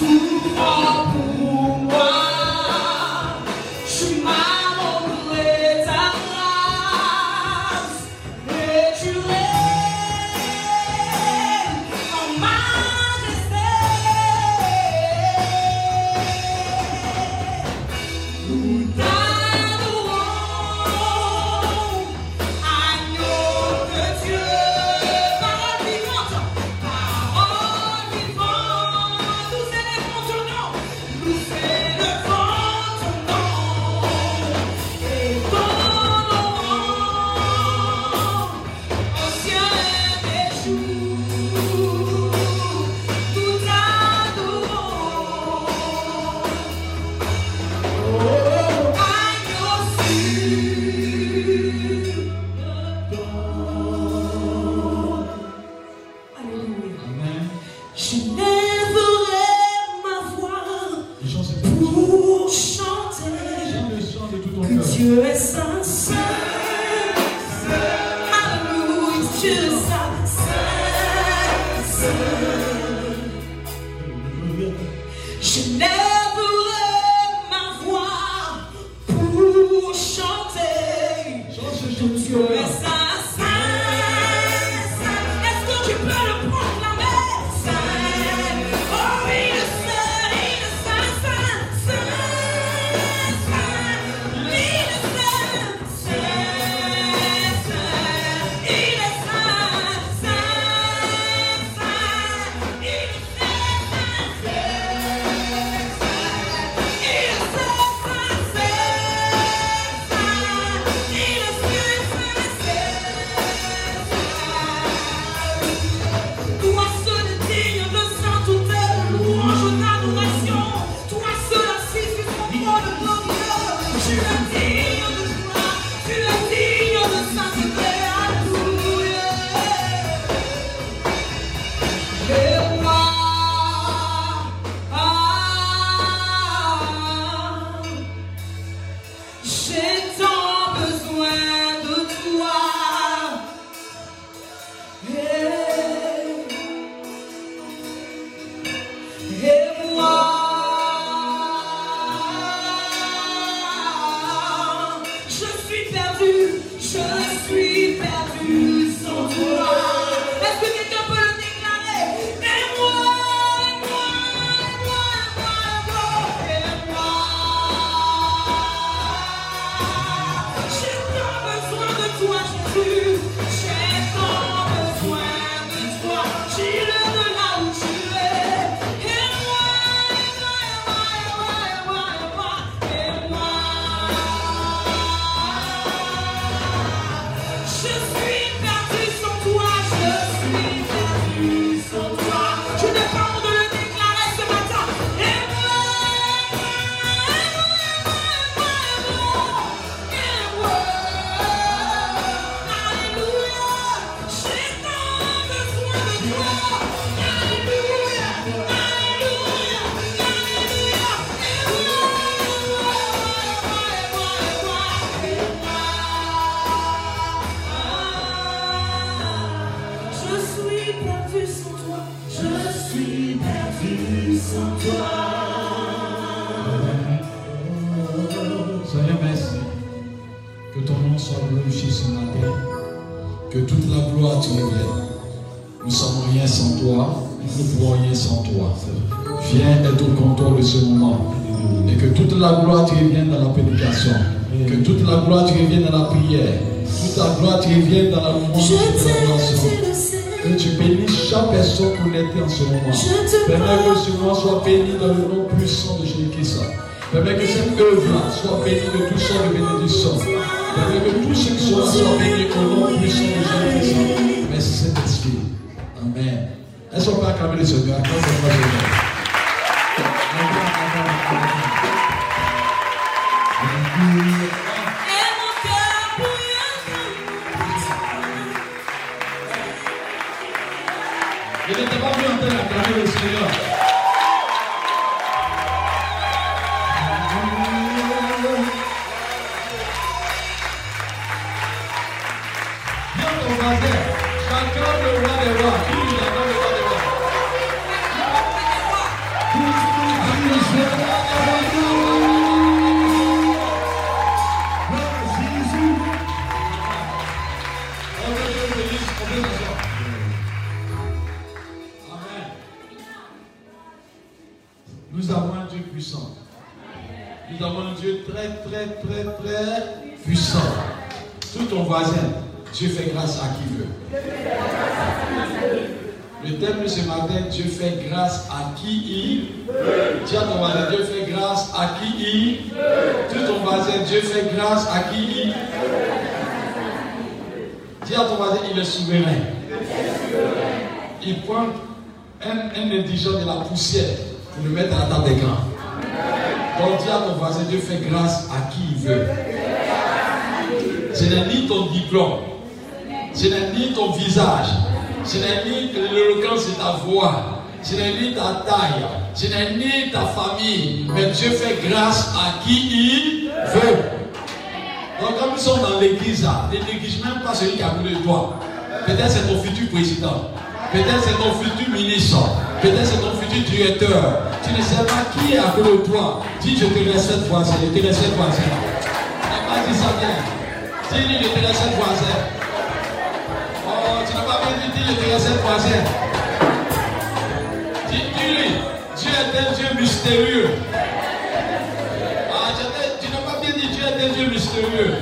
souffrant pour fait grâce à qui il veut. Ce n'est ni ton diplôme, ce n'est ni ton visage, ce n'est ni l'éloquence de ta voix, ce n'est ni ta taille, ce n'est ni ta famille, mais Dieu fait grâce à qui il veut. Donc comme nous sommes dans l'église ne néglige même pas celui qui a voulu toi. Peut-être c'est ton futur président, peut-être c'est ton futur ministre, peut-être c'est ton futur directeur. Tu ne sais pas qui est côté de toi. Dis je te respecte voisin, je te respecte voisin. N'as pas dit ça bien. Dis je te respecte voisin. Oh, tu n'as pas bien dit, je te respecte voisin. Dis, dis-lui, Dieu est un Dieu mystérieux. Ah, tu tu n'as pas bien dit Dieu est un Dieu mystérieux.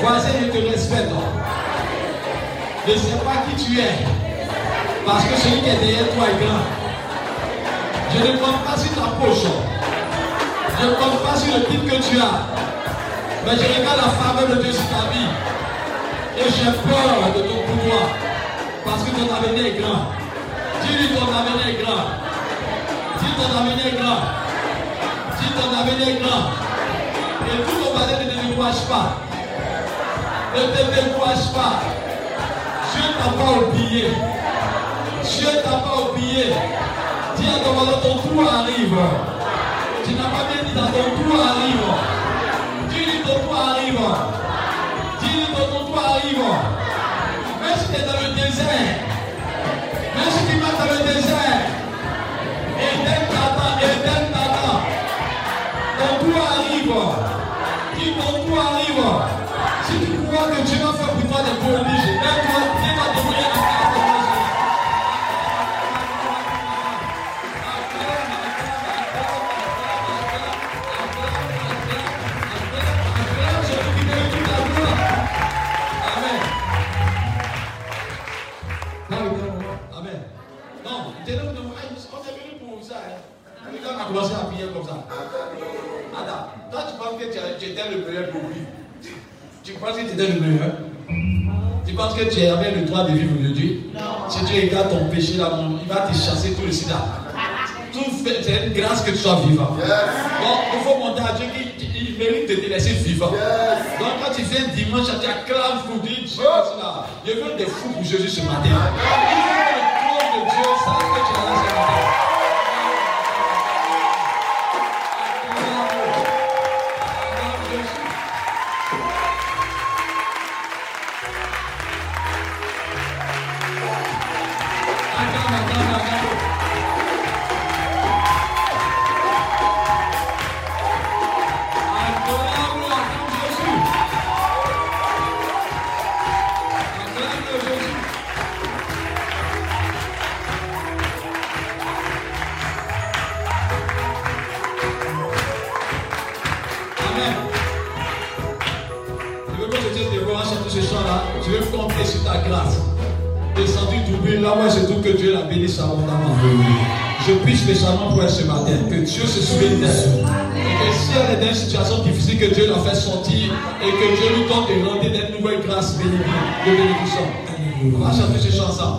Voisin, je te respecte. Je ne sais pas qui tu es. Parce que celui qui est derrière toi est grand. Je ne compte pas sur ta poche. Je ne compte pas sur le titre que tu as. Mais je regarde la faveur de Dieu sur ta vie. Et j'ai peur de ton pouvoir. Parce que ton avenir est grand. Dis-lui ton avenir est grand. Dis ton avenir est grand. Dis ton avenir est grand. Et tout ton voisin ne te décourage pas. Ne te décourage pas. Dieu ne t'a pas oublié. Dieu t'a pas oublié. Dis à ton voisin, ton tour arrive. Tu n'as pas bien dit ton tour arrive. Dis-lui ton tour arrive. Dis-lui ton, tour arrive. Même si tu es dans le désert. Même si tu vas dans le désert. Éden t'attend, Éden t'attend. Ton tour arrive. Dis ton tour arrive. Si tu crois que Dieu va faire pour toi des prodiges, même toi, Dieu commencé à prier comme ça. Attends, toi tu penses que tu étais le meilleur pour lui. Tu penses que tu étais le meilleur? Tu penses que tu avais le droit de vivre aujourd'hui? Si tu regardes ton péché là, il va te chasser tout le sida. Tout fait, c'est une grâce que tu sois vivant. Donc il faut monter à Dieu qu'il il mérite de te laisser vivant. Donc quand tu viens dimanche, tu acclames pour dire Dieu, je veux des fous pour Jésus ce matin. On va chanter ce chant ensemble.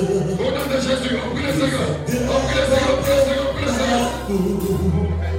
Au nom de Jésus, on prie le Seigneur. On prie le Seigneur, on prie le on.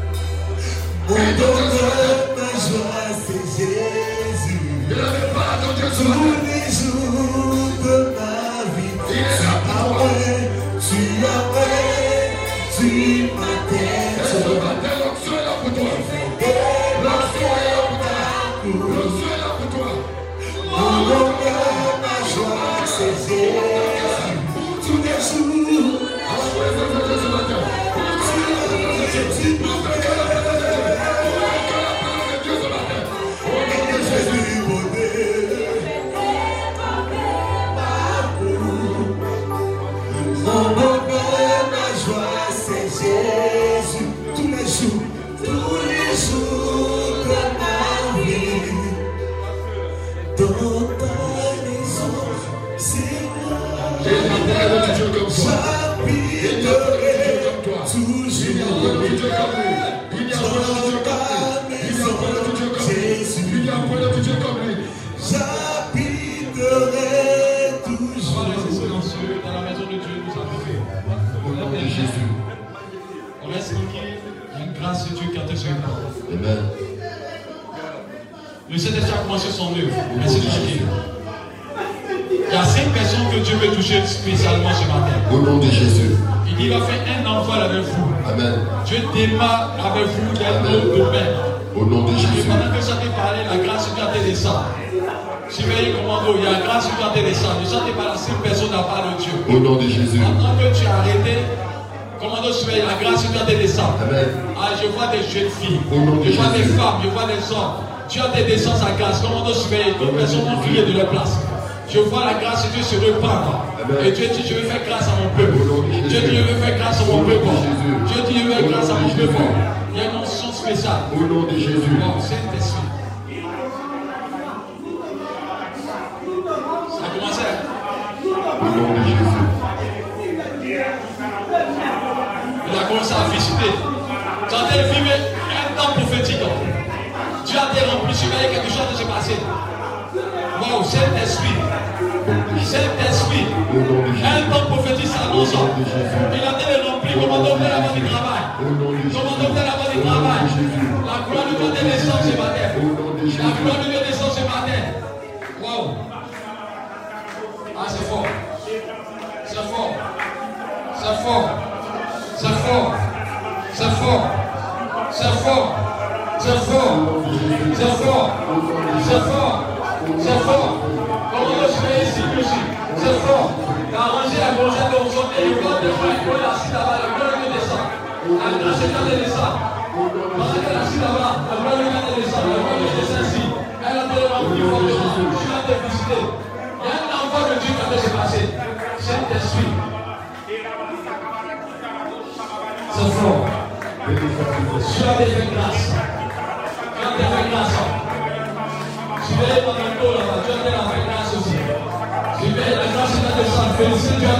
spécialement ce matin. Au nom de Jésus. Il dit, il va faire un envol avec vous. Amen. Dieu démarre avec vous dans le domaine. Au nom de Jésus. Pendant que ça te parlait, la grâce qui a te descend. Surveillez commando, il y a la grâce qui a te descend. Ne pas la personne à part de Dieu. Au nom de Jésus. En tant que tu as arrêté, Commando surveille la grâce qui a te descend. Amen. Ah, je vois des jeunes filles. Je vois des femmes, je vois des hommes. Tu as des descends à grâce. Commando surveille. Toutes personnes ont crié de leur place. Je vois la grâce de Dieu se répandre. Et Dieu dit, je veux faire grâce à mon peuple. Dieu dit, je veux faire grâce à mon peuple. Dieu dit, je veux faire grâce à mon peuple. Il y a une onction spéciale. Au nom de Jésus. Il a dit non plus comment on fait avant du travail. Comment on fait avant du travail. La gloire de Dieu descend ce matin. La gloire de Dieu descend ce matin. Wow. Ah, c'est fort. C'est fort. C'est fort. C'est fort. C'est fort. C'est fort. C'est fort. C'est fort. Cela te fait grâce. Tu les tu as la aussi. Tu veux la grâce tu as.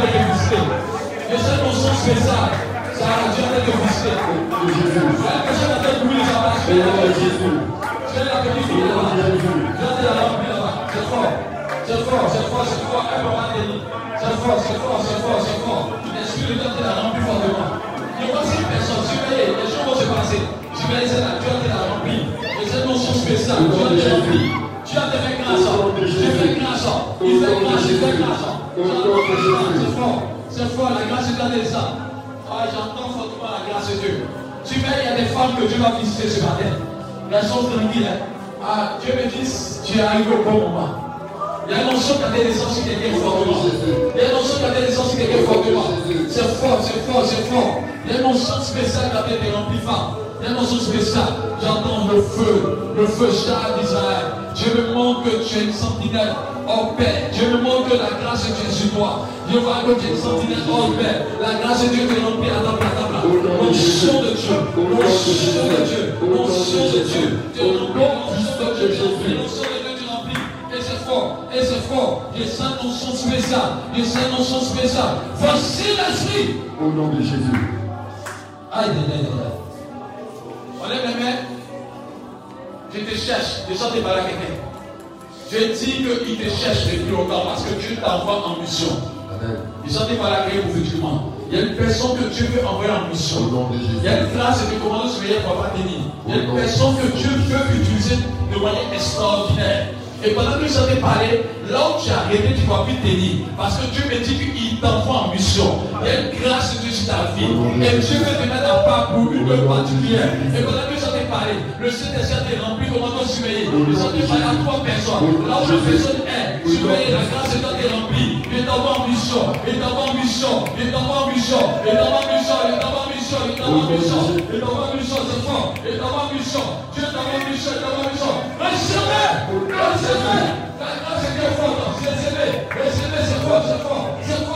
Et cette notion spéciale, ça a Dieu la petite la. C'est fort. C'est fort, c'est fort, c'est fort. C'est fort, c'est fort, c'est fort, c'est fort. La plus fort que moi personne, surveillez, les choses vont se passer. Surveillez celle-là, Dieu te l'a rempli. Et cette notion spéciale, Dieu te l'a rempli. Tu as fait grâce. Tu fais grâce. Il fait grâce, il fait grâce. C'est fort, c'est fort, la grâce de Dieu descend. Ah, j'entends fortement la grâce de Dieu. Tu vois, il y a des femmes que Dieu va visiter ce matin. Elles sont tranquilles. hein. Ah, Dieu me dit, tu es arrivé au bon moment. Il y a une notion qui a des naissances sur quelqu'un fortement. Il y a une notion qui a des naissances sur quelqu'un fortement. C'est fort, c'est fort, c'est fort. Il y a une notion spéciale qui a été remplie femme. Il y a une notion spéciale. J'entends le feu, le feu char d'Israël. Dieu me montre que tu es une sentinelle hors paix. Dieu me montre que la grâce de Dieu est sur toi. Dieu voit que tu es une sentinelle hors paix. La grâce de Dieu te remplit à ta place. L'onction de Dieu, l'onction de Dieu, l'onction de Dieu. Dieu remplit, de Dieu, c'est fort, et c'est fort. J'ai ça notion spéciale, j'ai ça notion spéciale. Voici l'esprit. Au nom de Jésus. Aïe, aïe, aïe, aïe. On lève les mains. Je te cherche. Je sens tes balles à quelqu'un. Je dis qu'il te cherche depuis longtemps parce que Dieu t'envoie en mission. Amen. Je sens tes balles à quelqu'un prophétiquement. Il y a une personne que Dieu veut envoyer en Au mission. nom de Il y a une classe de commandant surveillé pour pas tenir. Il y a une personne que Dieu veut utiliser de manière extraordinaire. Et pendant que je t'ai parlé, là où tu as arrêté, tu vas plus tenir. Parce que Dieu me dit qu'il t'envoie en mission. Il y a une grâce sur ta vie. Et Dieu veut te mettre à part pour une œuvre particulière. Et pendant que je t'ai parlé, le Saint-Esprit rempli commandant surveillé. Je t'ai parlé à trois personnes. Là où la personne est, surveillez, la grâce de est remplie. Il t'envoie en mission. Il t'envoie en mission. Il t'envoie en mission. Il t'envoie en mission. Il t'envoie en mission. Il t'envoie en mission. Il t'envoie en mission. C'est fort. Il t'envoie en mission. Dieu t'envoie en mission. T'envoie en mission. C'est fort. C'est fort.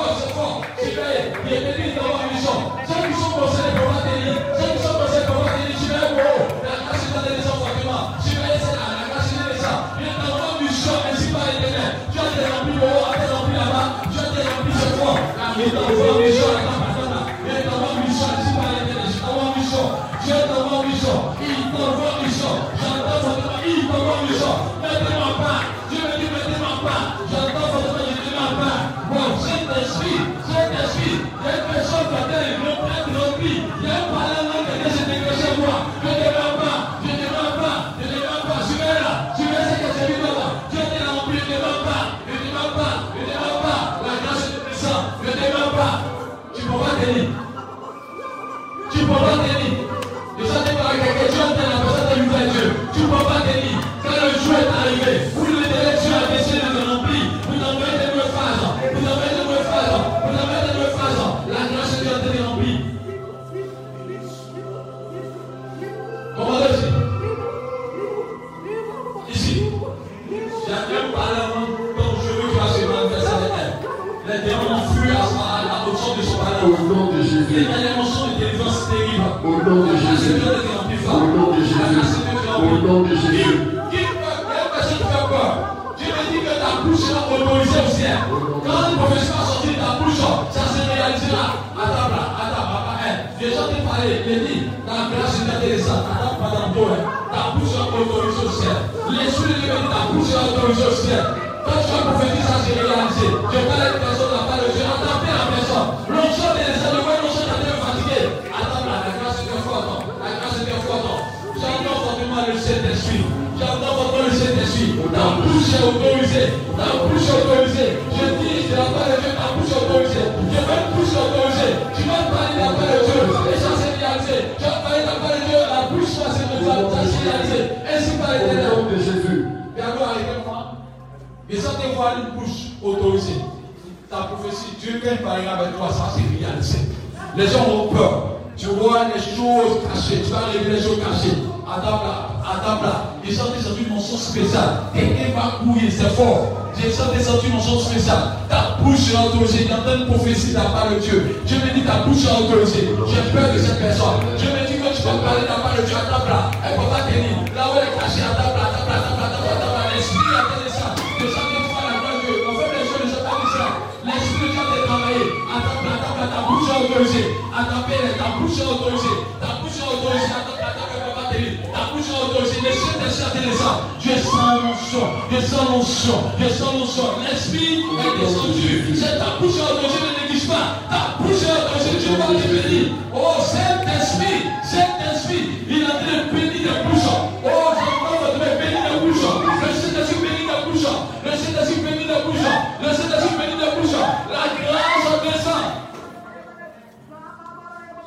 L'esprit est descendu. C'est ta bouche est autorisée. Ne néglige pas. Ta bouche est autorisée. Dieu va te bénir. Oh, Saint-Esprit. Saint-Esprit. Il train de bénir des bouches. Oh, j'entends votre main bénir des bouches. Le Saint-Esprit bénit des bouches. Le Saint-Esprit bénit des bouches. Le Saint-Esprit bénit des bouches. La grâce descend.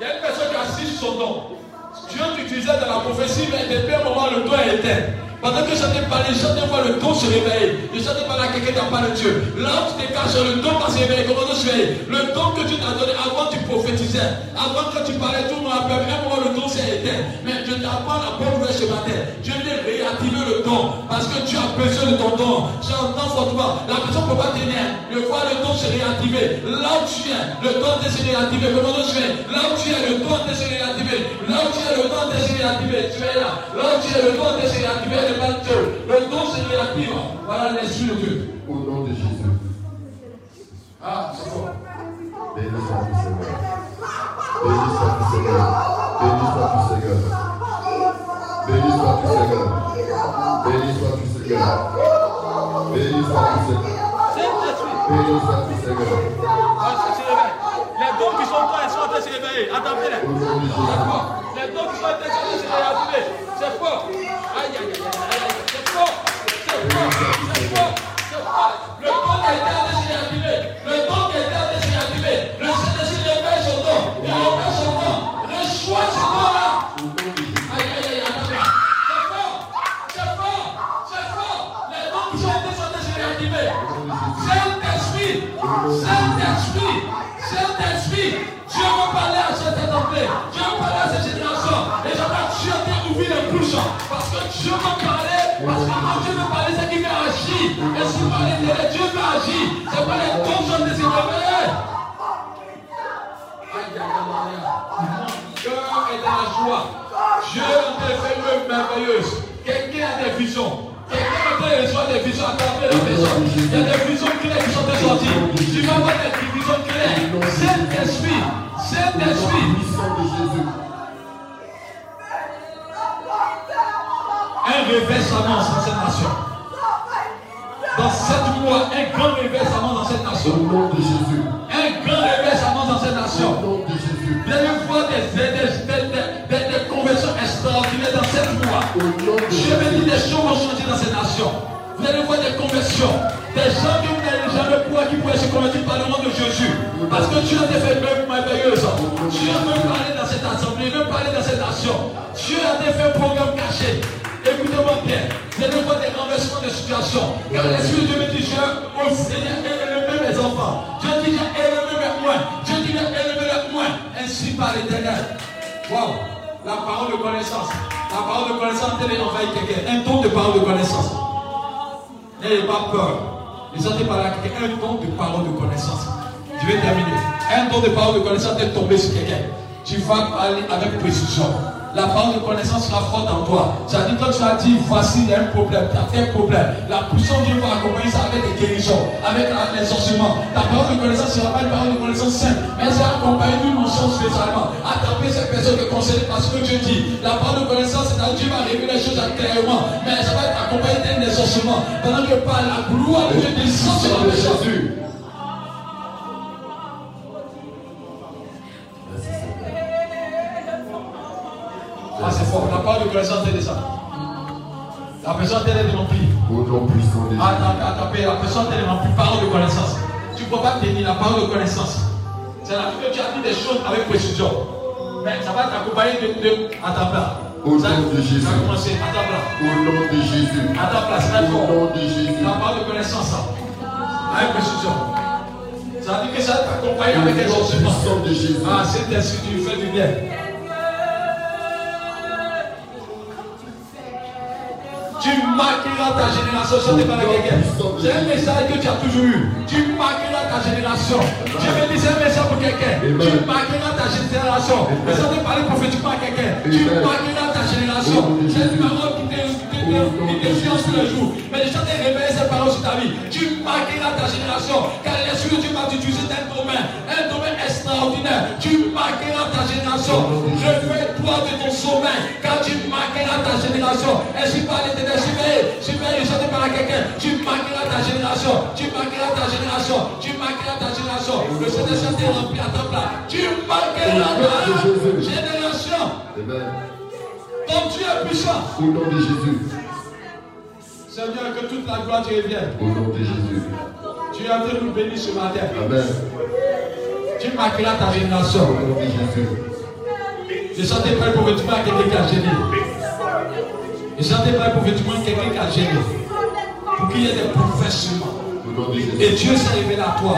Il y a une personne qui a assis sur son don. Dieu t'utilisait dans la prophétie, mais depuis un moment, le don est éteint. Pendant que j'étais parlé, j'entends voir le don se réveiller. Je j'entends parler à quelqu'un qui pas de Dieu. Là où tu te caches, le don va se réveiller. Comment se réveiller Le don que Dieu t'a donné avant tu prophétisais. Avant que tu parlais, tout le monde à un moment, le don s'est éteint. Mais je t'apprends la bonne nouvelle ce matin. Dieu vient réactiver le don. Parce que tu as besoin de ton don. J'entends fortement. La personne ne peut pas tenir. Le voir le don se réactiver. Là où tu es, le don est se réactiver. Comment se fait Là où tu es, le don est se réactiver. Là où tu es, le don est se réactiver. Tu es là. Là où tu es, le don est se réactiver. Le don le don se réactive. Voilà l'esprit de Dieu. Au nom de Jésus. Ah, c'est fort. Béni sois-tu, Seigneur. Béni sois-tu, Seigneur. Béni sois-tu, Seigneur. Béni sois-tu, Seigneur. Béni sois-tu, Seigneur. Béni sois-tu, Seigneur. Saint-Esprit. Béni Seigneur. Ah, ça se réveille. Les dons qui sont là, ils sont en train de se réveiller. Attendez-les. C'est. Les dons qui sont en train de se réactiver. C'est fort. Aïe, aïe, aïe, Le don cœur est dans la joie. Dieu a fait une merveilleuse. Quelqu'un a des visions. Quelqu'un a des visions, des visions à travers la maison. Il y a des visions claires qui sont sorties. Tu vas voir des visions claires. Saint-Esprit, Saint-Esprit, un réversement dans cette nation. Dans sept mois, un grand réversement dans cette Au nation. nom de Jésus. Un grand réversement dans cette Au nation. nom de Jésus. Vous allez voir des, des choses vont changer dans ces nations. Vous allez voir des conversions. Des gens que vous n'allez jamais pouvoir qui pourraient se convertir par le nom de Jésus. Parce que Dieu a des faits merveilleuses. Dieu veut parler dans cette assemblée, veut parler dans cette nation. Dieu a des faits programmes cachés. Écoutez-moi bien. Vous allez voir des renversements de situation. Car l'Esprit de Dieu me dit, Dieu, au Seigneur, élevé mes enfants. Dieu dit, j'ai élevé mes moins. Dieu dit, j'ai élevé les moins. Ainsi par l'éternel. Waouh. La parole de connaissance. La parole de connaissance, elle est envahie quelqu'un. Un don de parole de connaissance. N'ayez pas peur. Les autres par là, un don de parole de connaissance. Je vais terminer. Un don de parole de connaissance est tombé sur quelqu'un. Tu vas parler avec précision. La parole de connaissance sera forte en toi. Dit quand tu as dit voici il y a un problème, tu as fait un problème. La puissance de Dieu va accompagner ça avec des guérisons, avec la- les enseignements. Ta parole de connaissance ne sera pas une parole de connaissance simple, mais elle sera accompagnée d'une notion spécialement. Cette personne qui est concernée par ce que Dieu dit. La parole de connaissance, c'est à Dieu va révéler les choses clairement, mais ça va être accompagné d'un exaucement. Pendant que par la gloire de Dieu descend sur la de. Jésus. Ah, c'est fort. La parole de connaissance est de ça. La personne elle est remplie. Au nom puissant de attends, la personne elle est remplie. Parole de connaissance. Tu ne peux pas tenir la parole de connaissance. C'est la vie que tu as dit des choses avec précision. Ça va t'accompagner de, de. Attends là. Au Ça- nom de Jésus. Ça va commencer. Attends là. Au nom de Jésus. Là, c'est très Au nom de Jésus. La parole de connaissance, ça. Avec précision. Ça veut dire que ça va t'accompagner avec les Au nom enseignements. de Jésus. Ah, c'est ainsi tu fais du bien. Tu marqueras ta génération sur tes parents quelqu'un. C'est un message que tu as toujours eu. Tu marqueras ta génération. Je vais dire c'est un message pour quelqu'un. Tu marqueras ta génération. Mais ça te parler prophétiquement à quelqu'un. Tu marqueras ta génération. C'est une parole qui qui t'influence tous les jours. Mais déjà te réveiller cette parole sur ta vie. Tu marqueras ta génération. Car l'esprit de Dieu va t'utiliser dans un domaine. Un domaine extraordinaire. Tu marqueras ta génération. Réveille-toi de ton sommeil. Car tu marqueras ta génération. Ainsi par l'éternel. Surveille. Surveille. Je te parle à quelqu'un. Tu marqueras ta génération. Tu marqueras ta génération. Tu marqueras ta génération. Le Seigneur t'est rempli à ta place. Tu marqueras ta génération. Amen. Ton Dieu est puissant. Au nom de Jésus. Seigneur, que toute la gloire te revienne. Au nom de Jésus. Tu es en train de nous bénir ce matin. Amen. Tu marqueras ta Au génération. nom de Jésus. Je sentais prêt pour vêtement quelqu'un qui a gêné. Je sentais prêt pour vêtement quelqu'un qui a gêné. Pour qu'il y ait des. Au de Et. Dieu s'est révélé à toi.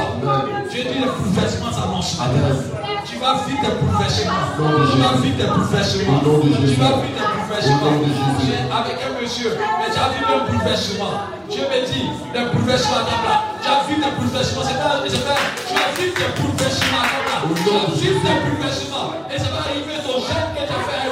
Dieu dit les bouleversements s'annoncent. Amen. Tu vas bouleversements. Au nom de Tu vas bouleversements. Au nom de Tu vas de Jésus. J'ai- Avec un monsieur, mais tu as vu un bouleversement. Dieu me dit, des bouleversements à ta place. Tu as vu des bouleversements. C'est pas, c'est pas, tu as vu des bouleversements à ta place. Au Tu nom as de vu Jésus. des bouleversements. Et ça va arriver ton jeune que tu as fait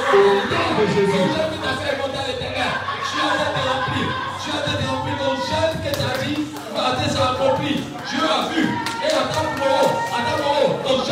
Jésus. Ton jeune que tu as fait monter à l'éternel. Tu as été rempli. Tu as été rempli. Ton jeune que tu as dit, va être accompli. Dieu a vu. Et attends pour eux. Attends pour eux. Ton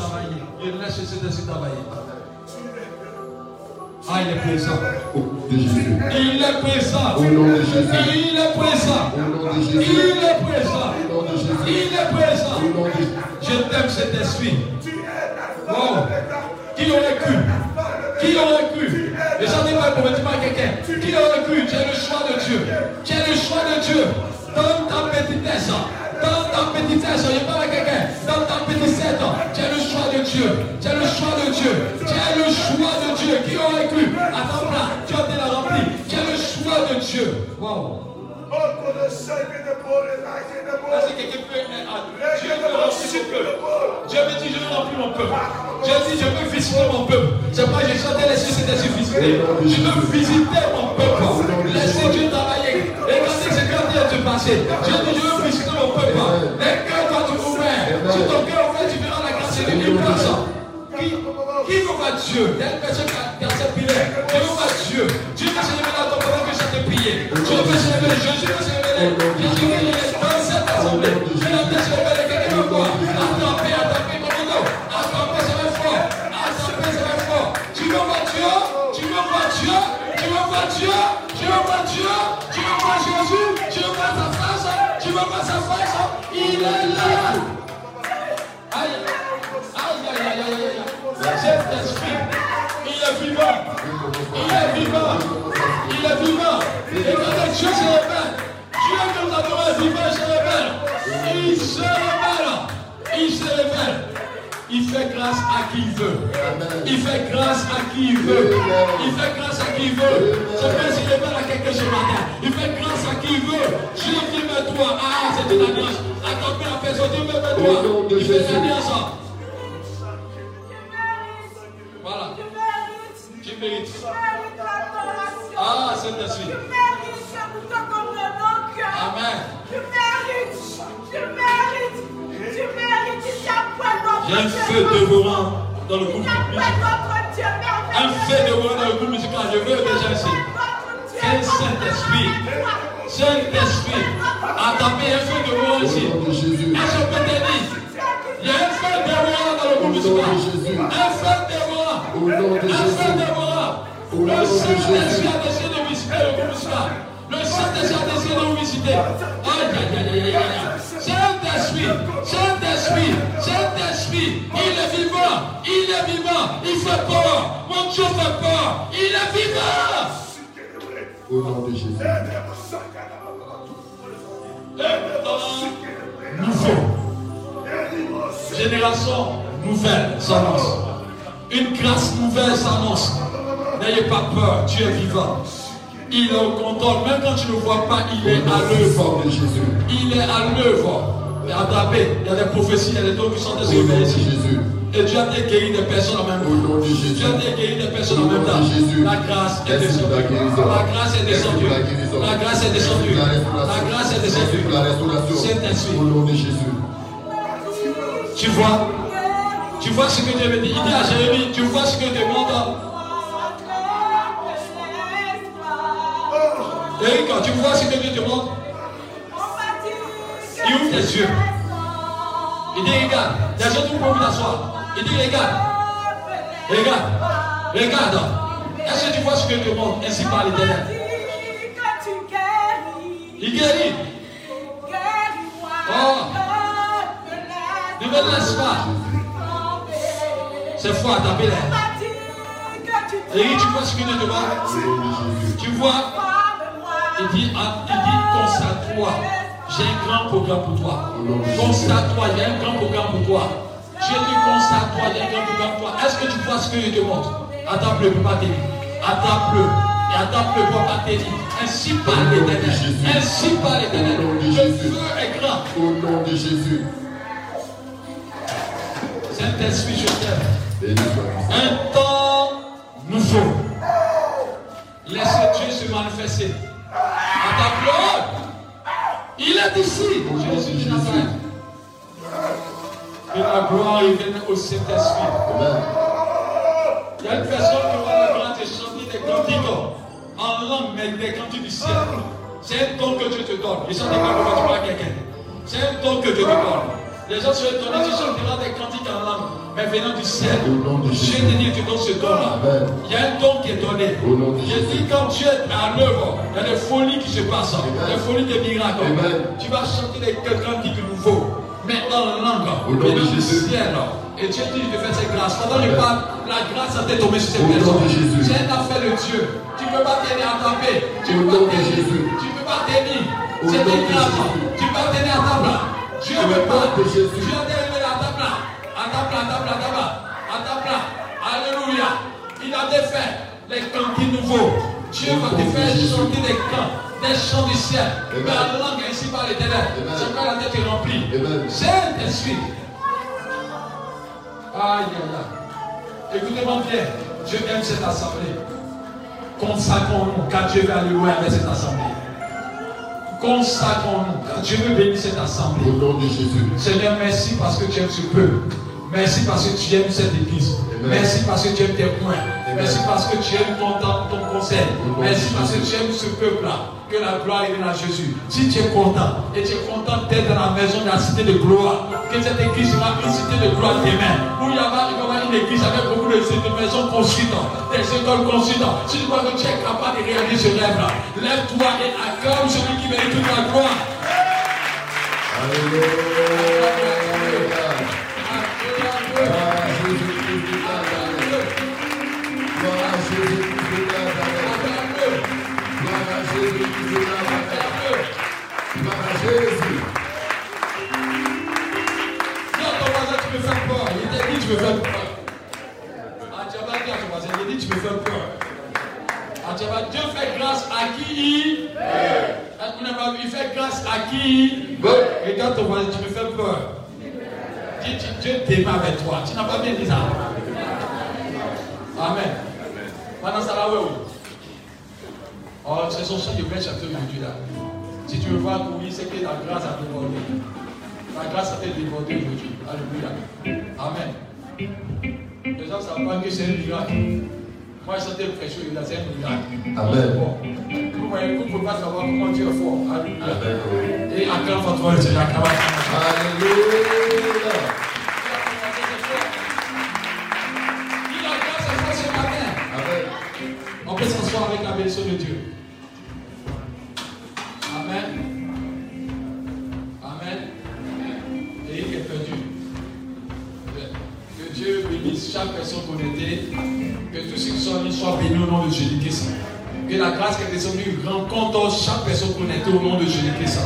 travailler. Et laisse Saint-Esprit travailler. Ah, il est présent. Jésus. Il est présent. Au nom de Jésus. Il est présent. Au nom de Il est présent. Au nom de Jésus. Il est présent. Au nom de Jésus. Je t'aime cet esprit. Wow. Qui aurait cru Qui aurait cru Les gens disent pas complètement à quelqu'un. Qui aurait cru Tu es le choix de Dieu. Tu es le choix de Dieu. Dans ta petitesse. Dans ta petitesse. Je parle à quelqu'un. Dans ta petitesse. Tu es le choix de Dieu. Tu es le choix de Dieu. Tu es le choix de Dieu. Qui aurait cru? Attends là. Tu as été la rempli. Tu es le choix de Dieu. Wow. Est-ce que quelqu'un peut. Dieu? Veut remplir son peuple. Dieu me dit, je veux remplir mon peuple. Dieu dit, je veux visiter mon peuple. C'est pas j'ai chanté les cieux, c'était visiter. Je veux visiter mon peuple. Laissez Dieu travailler. Je veux visiter mon peuple. Les cœurs doivent être ouverts. Si ton cœur ouvert, tu verras la grâce de Dieu. Qui, qui veut voir Dieu? Il y a une personne qui a, qui cette voir Dieu. Dieu veut se révéler à ton pendant que je t'ai prié. Dieu veut se. Jésus se veut Il est là! Aïe! Aïe! Aïe! Aïe se révèle. Il se révèle. Il fait grâce à qui il veut. Il fait grâce à qui il veut. Il fait grâce à qui il veut. C'est pas s'il révèle à quelqu'un ce matin. Il fait grâce à qui il veut. Dieu vient vers toi. Ah, c'est une alliance. Accompagne la personne. Dieu vient vers toi. De Il fait une Jésus. J'ai un feu dévorant dans le groupe musical. Un feu dévorant dans le groupe musical. Je veux déjà ici. Quel Saint-Esprit. Saint-Esprit. A tapé un feu dévorant ici. Est-ce qu'on peut te dire? Il y a un feu dévorant dans le groupe musical. Un feu dévorant. Un feu dévorant. Le Saint-Esprit a décidé de visiter le groupe musical. Le Saint-Esprit a décidé de vous visiter. Aïe, aïe, aïe, aïe, aïe, aïe. Saint-Esprit, Saint-Esprit, Il est vivant, il est vivant, il fait peur. Mon Dieu fait peur, il est vivant. Au nom de Jésus. Nouveau. Génération nouvelle s'annonce. Une grâce nouvelle s'annonce. N'ayez pas peur, Dieu est vivant. Il est au contrôle, même quand tu ne le vois pas, il est à l'œuvre. Il est à l'œuvre. Il est attrapé. Il y a des prophéties, il y a des dons qui sont Au des nom de ici. Jésus. Et Dieu a guéri des personnes en même Au temps. nom de Jésus. Dieu a guéri des personnes en Au même temps. Jésus. La grâce est descendue. la grâce est descendue. la grâce est descendue. La grâce est descendue. la restauration. Saint-Esprit. Au nom de Jésus. Tu vois Tu vois ce que Dieu me dit Il dit à Jérémie, tu vois ce que demande Eric, tu vois ce que Dieu demande Il ouvre les yeux. Il dit, regarde, les gens tout peuvent t'asseoir. Il dit, regarde, regarde, regarde. Est-ce que tu vois ce que Dieu demande Ainsi par l'éternel. Il guérit. Ne me laisse pas. C'est fort à taper là. Eric, tu vois ce que Dieu demande. Tu vois? Il dit, ah, il dit constate-toi. J'ai un grand programme pour toi. Constate-toi, il y a un grand programme pour toi. Dieu dit constate-toi, il y a un grand programme pour toi. Est-ce que tu vois ce que je te montre? Attrape-le, pas t'aider. Attrape-le. Et attrape-le, pas t'aider. Ainsi par l'éternel. Ainsi par l'éternel. Le feu est grand. Au nom de Jésus. Saint-Esprit, je t'aime. Un temps nouveau. Laisse Dieu se manifester. Attrape-le. Il est ici. Jésus de Nazareth. Que la gloire revienne au Saint-Esprit. Amen. Il y a une personne qui va le grand et chanter des cantiques en langue, mais des cantiques du ciel. C'est un don que Dieu te donne. Je ne pas comment tu parles à quelqu'un. C'est un don que Dieu te donne. Les gens se étonnent, tu chanteras des cantiques en langue, mais venant du ciel. Dieu te dit, tu donnes ce don-là. Il y a un don qui est donné. Je dis, quand Dieu est à l'œuvre, il y a des folies qui se passent, des folies des miracles. Amen. Tu vas chanter des cantiques nouveaux, mais en langue, venant du ciel. Et Dieu dit, je te fais cette grâce. Pendant que je parle, la grâce a été tombée sur cette personne. C'est une affaire de Dieu. Tu ne peux pas t'aider à taper. Tu ne peux pas de t'aider. Tu ne peux pas t'aider. C'est une grâce. Tu peux pas t'aider à table. Veut nom pas. de Jésus. Dieu est arrivé à table. À table, à table, à table. À table. Alléluia. Il a défait les cantiques nouveaux. Dieu va te faire chanter des cants, des chants du ciel. Mais la langue ainsi par l'éternel. C'est quand la tête est remplie. Amen. Saint-Esprit. Aïe, aïe, aïe. Écoutez-moi bien. Dieu aime cette assemblée. Consacrons-nous, car Dieu aller loin avec cette assemblée. Consacrons-nous, Dieu veut bénir cette assemblée. Au nom de Jésus. Seigneur, merci parce que tu aimes ce peuple. Merci parce que tu aimes cette église. Amen. Merci parce que tu aimes tes points. Amen. Merci parce que tu aimes ton, ton, ton conseil. Merci parce que tu aimes ce peuple-là. Que la gloire revienne à Jésus. Si tu es content et tu es content d'être dans la maison de la cité de gloire, que cette église sera une cité de gloire demain. Où il y aura, une église avec beaucoup de, maisons construites, des écoles construites. Si tu crois que tu es capable de réaliser ce rêve-là, lève-toi et acclame celui qui mérite toute la gloire. Alléluia. Ah, tu vas pas dire à voisin, j'ai dit tu me fais peur. Ah, tu vas pas, Dieu fait grâce à qui Ah, Il fait grâce à qui Regarde ton voisin, tu me fais peur. Dis, Dieu démarre avec toi. Tu n'as pas bien dit ça. Amen. Maintenant, ça va, oui. Oh, c'est son chant de vrai chanteur aujourd'hui là. Si tu veux voir courir, c'est que la grâce a débordé. La grâce a été débordée aujourd'hui. Alléluia. Amen. Les gens ne savent pas que c'est un miracle. Moi, je sentais pression, il a c'est un miracle. Amen. Vous voyez, vous ne pouvez pas savoir comment Dieu est fort. Alléluia. Et acclame votre Seigneur. acclame votre toi. Alléluia. Il a toi ce matin. Amen. On peut s'asseoir avec la bénédiction de Dieu. Chaque personne connectée. Que tous ceux qui sont ligne soient bénis au nom de Jésus-Christ. Que la grâce qui est descendue rencontre chaque personne connectée au nom de Jésus-Christ.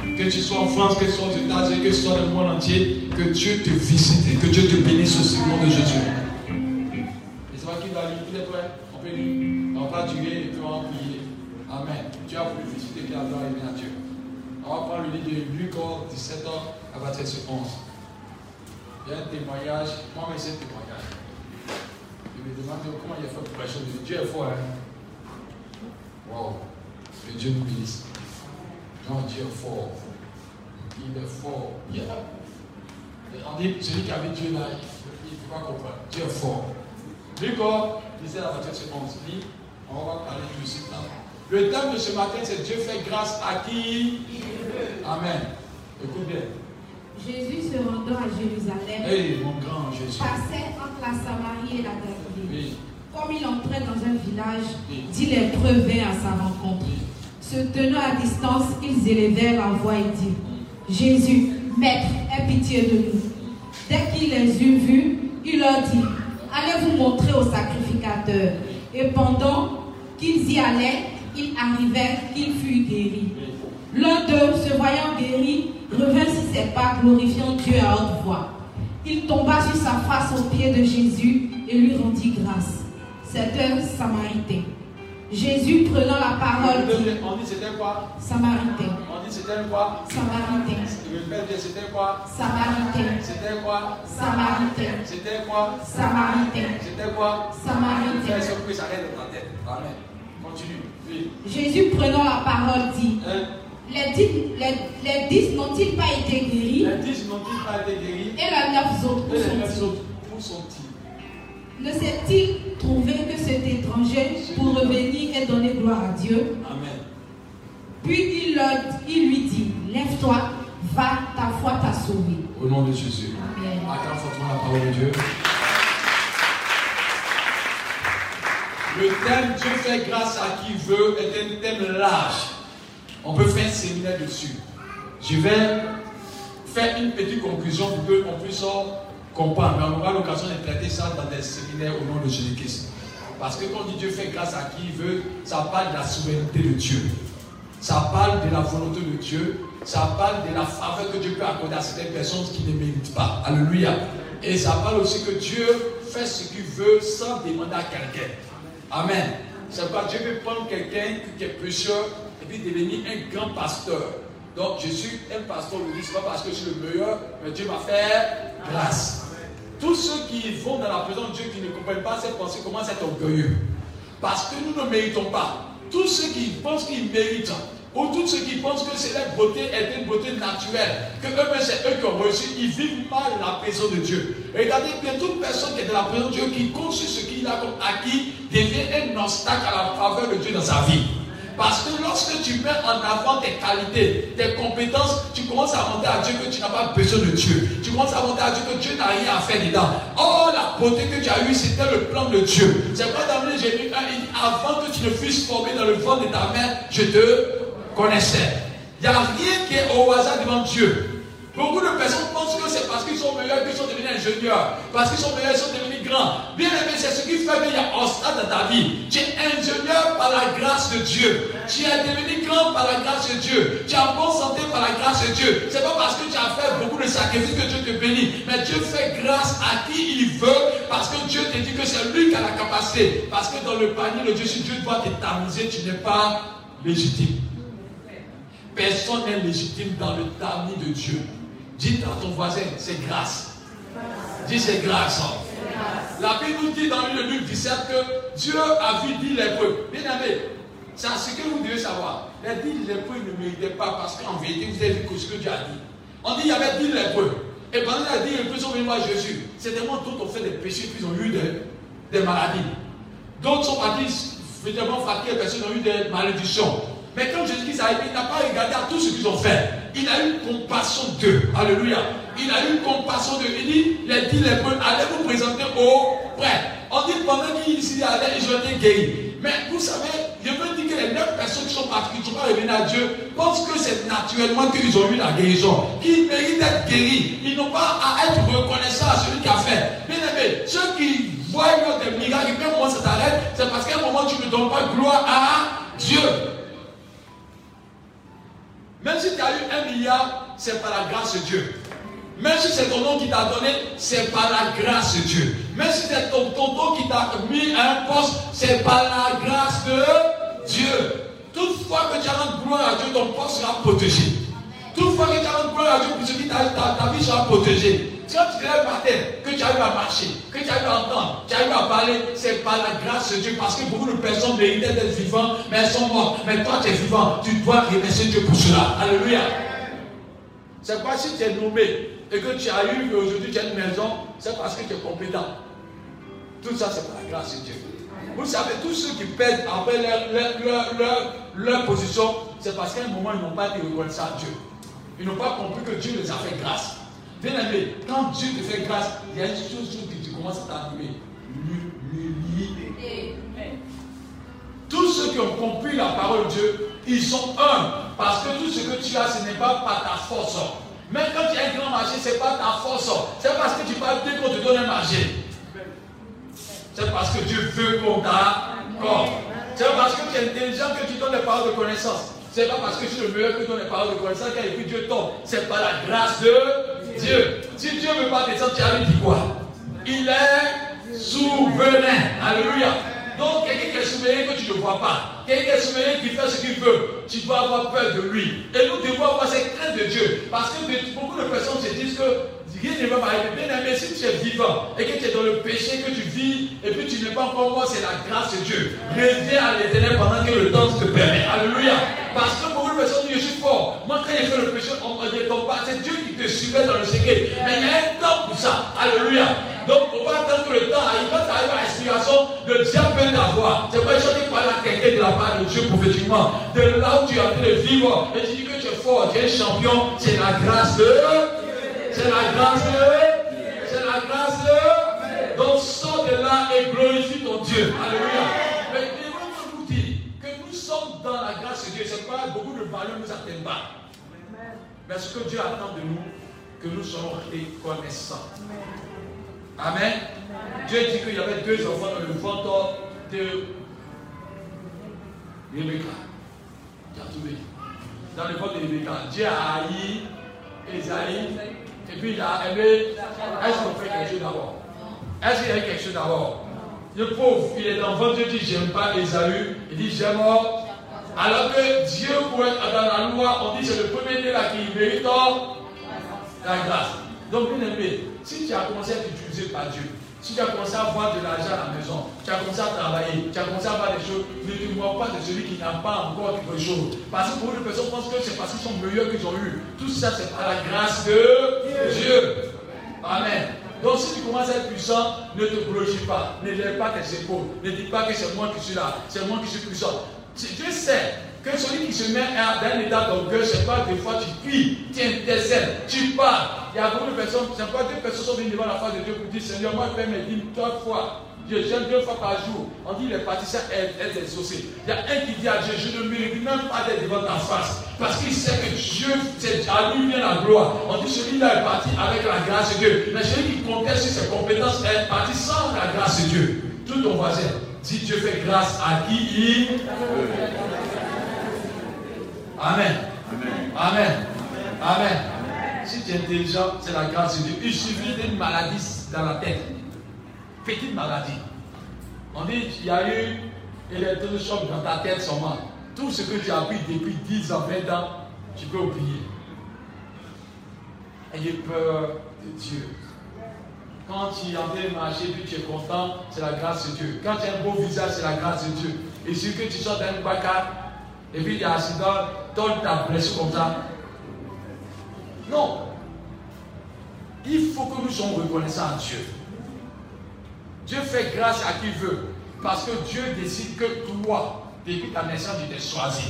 Que tu sois en France, que tu sois aux États-Unis, que tu sois dans le monde entier, que Dieu te visite et que Dieu te bénisse aussi au nom de Jésus. Et c'est pas qui va lire, il est prêt On peut lire. On va durer et puis on va prier. Amen. Dieu a voulu visiter qui a à Dieu. On va prendre le livre de Luc 17 ans à partir de 11. Il y a un témoignage. Moi, mais c'est un témoignage. Je me demande comment il a fait pour prêcher. Dieu est fort, hein. Wow. Que Dieu nous bénisse. Non, Dieu est fort. Il est fort. Il est- On dit, celui qui avait Dieu là, il ne peut pas comprendre. Dieu est fort. Luc 17 à partir de 11. Lis. On va parler du site là. Le thème de ce matin, c'est Dieu fait grâce à qui? Amen. Écoute bien. Jésus se rendant à Jérusalem Hey, mon grand Jésus. passait entre la Samarie et la Galilée. Oui. Comme il entrait dans un village, Oui. dix lépreux vinrent à sa rencontre. Se tenant à distance, ils élevèrent la voix et dirent Jésus, Maître, aie pitié de nous. Dès qu'il les eut vus, il leur dit Allez vous montrer au sacrificateur. Et pendant qu'ils y allaient, il arrivait qu'il fut guéri. L'un d'eux, se voyant guéri, revint sur ses pas, glorifiant Dieu à haute voix. Il tomba sur sa face aux pieds de Jésus et lui rendit grâce. C'était un Samaritain. Jésus, prenant la parole, dit On dit c'était quoi? Samaritain, On dit c'était quoi? Samaritain, Je c'était quoi? Samaritain, C'était quoi? Samaritain, C'était quoi? Samaritain, C'était quoi? Samaritain. Amen. Continue. Oui. Jésus, prenant la parole, dit Hein? Les dix, les, les dix n'ont-ils pas été guéris? Les dix n'ont-ils pas été guéris? Et les neuf autres, où Et les neuf sont-ils? autres, où sont-ils? Ne s'est-il trouvé que cet étranger pour revenir et donner gloire à Dieu? Amen. Puis il, leur- il lui dit, lève-toi, va, ta foi t'a sauvé. Au nom de Jésus. Amen. Fortement la parole de Dieu. Le thème Dieu fait grâce à qui veut est un thème large. On peut faire un séminaire dessus. Je vais faire une petite conclusion pour qu'on puisse comprendre. Mais on aura l'occasion de traiter ça dans des séminaires au nom de Jésus-Christ. Parce que quand Dieu fait grâce à qui il veut, ça parle de la souveraineté de Dieu. Ça parle de la volonté de Dieu. Ça parle de la faveur que Dieu peut accorder à certaines personnes qui ne méritent pas. Alléluia. Et ça parle aussi que Dieu fait ce qu'il veut sans demander à quelqu'un. Amen. C'est pourquoi Dieu peut prendre quelqu'un qui est et devenir un grand pasteur. Donc je suis un pasteur aujourd'hui, ce n'est pas parce que je suis le meilleur, mais Dieu m'a fait grâce. Tous ceux qui vont dans la présence de Dieu qui ne comprennent pas cette pensée commencent à être orgueilleux. Parce que nous ne méritons pas. Tous ceux qui pensent qu'ils méritent, ou tous ceux qui pensent que c'est leur beauté est une beauté naturelle, que eux-mêmes c'est eux qui ont reçu, ils vivent mal la présence de Dieu. Regardez bien, toute personne qui est dans la présence de Dieu, qui sur ce qu'il a comme acquis, devient un obstacle à la faveur de Dieu dans sa vie. Parce que lorsque tu mets en avant tes qualités, tes compétences, tu commences à monter à Dieu que tu n'as pas besoin de Dieu. Tu commences à monter à Dieu que Dieu n'a rien à faire dedans. Oh, la beauté que tu as eue, c'était le plan de Dieu. C'est pas dans le Jésus 1, il dit, avant que tu ne fusses formé dans le ventre de ta mère, je te connaissais. Il n'y a rien qui est au hasard devant Dieu. Beaucoup de personnes pensent que c'est parce qu'ils sont meilleurs qu'ils sont devenus ingénieurs. Parce qu'ils sont meilleurs, ils sont devenus grands. Bien aimé, c'est ce qui fait qu'il y a obstacle dans ta vie. Tu es ingénieur par la grâce de Dieu. Tu es devenu grand par la grâce de Dieu. Tu es en bonne santé par la grâce de Dieu. C'est pas parce que tu as fait beaucoup de sacrifices que Dieu te bénit. Mais Dieu fait grâce à qui passer. Parce que dans le panier de Dieu, si Dieu doit te tamiser, tu n'es pas légitime. Personne n'est légitime dans le tamis de Dieu. Dites à ton voisin, c'est grâce. Dis c'est grâce. La Bible nous dit dans le Luc 17 que Dieu a vu dix lépreux. Bien aimé, c'est ce que vous devez savoir. Les dix lépreux ne méritaient pas parce qu'en vérité, vous avez vu ce que Dieu a dit. On dit qu'il y avait dix lépreux. Et pendant les dix lépreux sont venus voir Jésus. C'est tellement d'autres ont fait des péchés qu'ils ont eu des, maladies. D'autres sont partis véritablement parce qu'ils ont eu des malédictions. Mais quand Jésus-Christ a il n'a pas regardé à tout ce qu'ils ont fait. Il a eu compassion d'eux. Alléluia. Il a eu compassion d'eux. Il dit, les dix lépreux, allez vous présenter au prêtre. On dit pendant qu'ils allaient, ils ont été guéris. Mais vous savez, je veux dire que les neuf personnes qui sont parties, qui ne sont pas revenues à Dieu, pensent que c'est naturellement qu'ils ont eu la guérison, qu'ils méritent d'être guéris. Ils n'ont pas à être reconnaissants à celui qui a fait. Bien aimé, ceux qui voient et puis un moment ça t'arrête, c'est parce qu'à un moment tu ne donnes pas gloire à Dieu. Même si tu as eu un milliard, c'est par la grâce de Dieu. Même si c'est ton nom qui t'a donné, c'est par la grâce de Dieu. Même si c'est ton tonton qui t'a mis un poste, c'est par la grâce de Dieu. Toutefois que tu as rendu gloire à Dieu, ton poste sera protégé. Toutefois que tu as rendu gloire à Dieu, pour ce qui ta, vie sera protégée. Quand tu te lèves par terre, que tu arrives à marcher, que tu arrives à entendre, tu arrives à parler, c'est par la grâce de Dieu. Parce que beaucoup de personnes méritaient d'être vivants, mais elles sont mortes. Mais toi, tu es vivant. Tu dois remercier Dieu pour cela. Alléluia. C'est pas si tu es nommé et que tu as eu aujourd'hui tu as une maison, c'est parce que tu es compétent. Tout ça, c'est par la grâce de Dieu. Vous savez, tous ceux qui perdent après leur, leur, leur, leur position, c'est parce qu'à un moment, ils n'ont pas été reconnaissants à Dieu. Ils n'ont pas compris que Dieu les a fait grâce. Bien aimé, quand Dieu te fait grâce, il y a une chose que tu commences à t'animer. Tous ceux qui ont compris la parole de Dieu, ils sont un. Parce que tout ce que tu as, ce n'est pas par ta force. Même quand tu as un grand marché, ce n'est pas ta force. C'est parce que tu parles Dieu qu'on te donne un marché. C'est parce que Dieu veut qu'on t'accorde. C'est parce que tu es intelligent que tu donnes les paroles de connaissance. C'est pas parce que tu es le meilleur que donnes les paroles de connaissance qu'à écrit Dieu tombe. C'est par la grâce de Dieu. Si Dieu ne veut pas descendre, tu as dit quoi? Il est souverain. Alléluia. Donc, quelqu'un qui est souverain que tu ne vois pas, quelqu'un qui est souverain qui fait ce qu'il veut, tu dois avoir peur de lui. Et nous devons avoir cette crainte de Dieu. Parce que beaucoup de personnes se disent que rien ne va m'arriver. Bien aimé, si tu es vivant et que tu es dans le péché, que tu vis et puis tu n'es pas encore mort, c'est la grâce de Dieu. Reviens à l'éternel pendant que le temps te permet. Alléluia. Parce que beaucoup de personnes disent Je suis fort. Moi, quand j'ai fait le péché, on ne tombe pas. C'est Dieu qui te suivait dans le secret. Mais il y a un temps pour ça. Alléluia. Donc, on va attendre que le temps arrive. Quand tu arrives à l'inspiration, le diable peut t'avoir. C'est pas une parle à quelqu'un de la part de Dieu prophétiquement. De là où tu as train de vivre, et tu dis que tu es fort, tu es un champion, c'est la grâce de. C'est la grâce de. C'est la grâce. Donc, sors de là et glorifie ton Dieu. Alléluia. Mais je vous dire que nous sommes dans la grâce de Dieu. C'est pas beaucoup de valeurs nous atteignent pas. Mais ce que Dieu attend de nous, que nous soyons reconnaissants. Amen. Dieu dit qu'il y avait deux enfants dans le ventre de Rebecca. Dans le ventre de Rebecca. Dieu a haï Esaïe. Et puis il a aimé. Est-ce qu'on fait quelque chose d'abord? Est-ce qu'il y a quelque chose d'abord? Le pauvre, il est dans Dieu dit J'aime pas Esaü. Il dit J'aime. Alors que Dieu, pour être dans la loi, on dit c'est le premier né là qui mérite la grâce. Donc, bien aimé, si tu as commencé à être utilisé par Dieu, si tu as commencé à avoir de l'argent à la maison, tu as commencé à travailler, tu as commencé à faire des choses, ne te moques pas de celui qui n'a pas encore quelque chose. Parce que beaucoup de personnes pensent que c'est parce qu'ils sont meilleurs qu'ils ont eu. Tout ça, c'est par la grâce de Dieu. Amen. Donc si tu commences à être puissant, ne te glorifie pas, ne lève pas tes épaules, ne dis pas que c'est moi qui suis là, c'est moi qui suis puissant. Dieu sait que celui qui se met dans un état d'orgueil, c'est pas des fois tu cries, tu intercèdes, tu parles. Il y a beaucoup de personnes, c'est pas deux personnes sont venues devant la face de Dieu pour dire Seigneur, moi je fais mes dîmes trois fois. Je jeûne deux fois par jour. On dit les pâtissiers est exaucés. Il y a un qui dit à Dieu, je ne mérite même pas d'être devant ta face. Parce qu'il sait que Dieu, à lui vient la gloire. On dit celui-là est parti avec la grâce de Dieu. Mais celui qui conteste sur ses compétences est parti sans la grâce de Dieu. Tout ton voisin, dit Dieu fait grâce à qui il Amen. Amen. Amen. Si tu es intelligent, c'est la grâce de Dieu. Il suffit d'une maladie dans la tête. Petite maladie. On dit, il y a eu électrochoc dans ta tête seulement. Tout ce que tu as appris depuis 10 ans, 20 ans, tu peux oublier. Ayez peur de Dieu. Quand tu es en train de marcher, puis tu es content, c'est la grâce de Dieu. Quand tu as un beau visage, c'est la grâce de Dieu. Et si que tu sors d'un bacard, et puis il y a accident, toi ta blessure comme ça. Non. Il faut que nous soyons reconnaissants à Dieu. Dieu fait grâce à qui veut. Parce que Dieu décide que toi, depuis ta naissance, tu t'es choisi.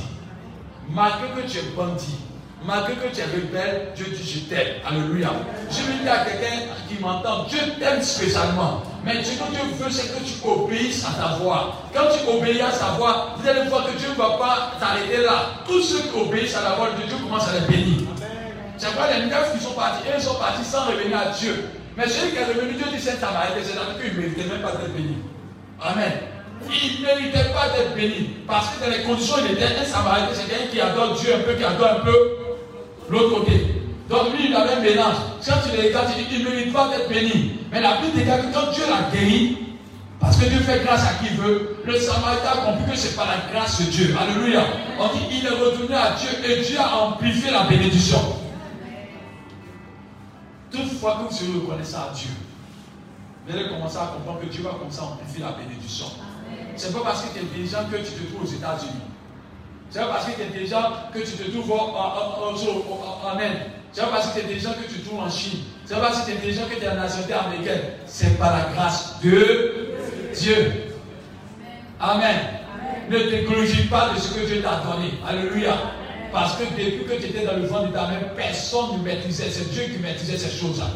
Malgré que tu es bandit, malgré que tu es rebelle, Dieu dit je t'aime. Alléluia. Je veux dire à quelqu'un qui m'entend, Dieu t'aime spécialement. Mais ce que Dieu veut, c'est que tu obéisses à ta voix. Quand tu obéis à sa voix, vous allez voir que Dieu ne va pas t'arrêter là. Tous ceux qui obéissent à la voix de Dieu commencent à les bénir. C'est pas les neuf qui sont partis. Ils sont partis sans revenir à Dieu. Mais celui qui est revenu, Dieu dit c'est arrêté. C'est-à-dire qu'il ne méritait même pas d'être béni. Amen. Il ne méritait pas d'être béni. Parce que dans les conditions, il était un Samaritain. C'est quelqu'un qui adore Dieu un peu, qui adore un peu l'autre côté. Donc lui, il avait un mélange. Quand tu les regardes, tu dis qu'il ne mérite pas d'être béni. Mais la Bible dit que quand Dieu l'a guéri, parce que Dieu fait grâce à qui veut, le Samaritain a compris que ce n'est pas la grâce de Dieu. Alléluia. On dit il est retourné à Dieu et Dieu a amplifié la bénédiction. Toutefois que vous serez reconnaissant à Dieu, vous allez commencer à comprendre que Dieu va commencer à amplifier la bénédiction. Ce n'est pas parce que tu es intelligent que tu te trouves aux États-Unis. Ce n'est pas parce que tu es intelligent que tu te trouves en, en. Ce n'est pas parce que tu es intelligent que tu trouves en Chine. Ce n'est pas parce que tu es intelligent que tu es en nationalité américaine. C'est par la grâce de Dieu. Amen. Ne te pas de ce que Dieu t'a donné. Alléluia. Parce que depuis que tu étais dans le ventre de ta mère, personne ne maîtrisait. C'est Dieu qui maîtrisait ces choses-là.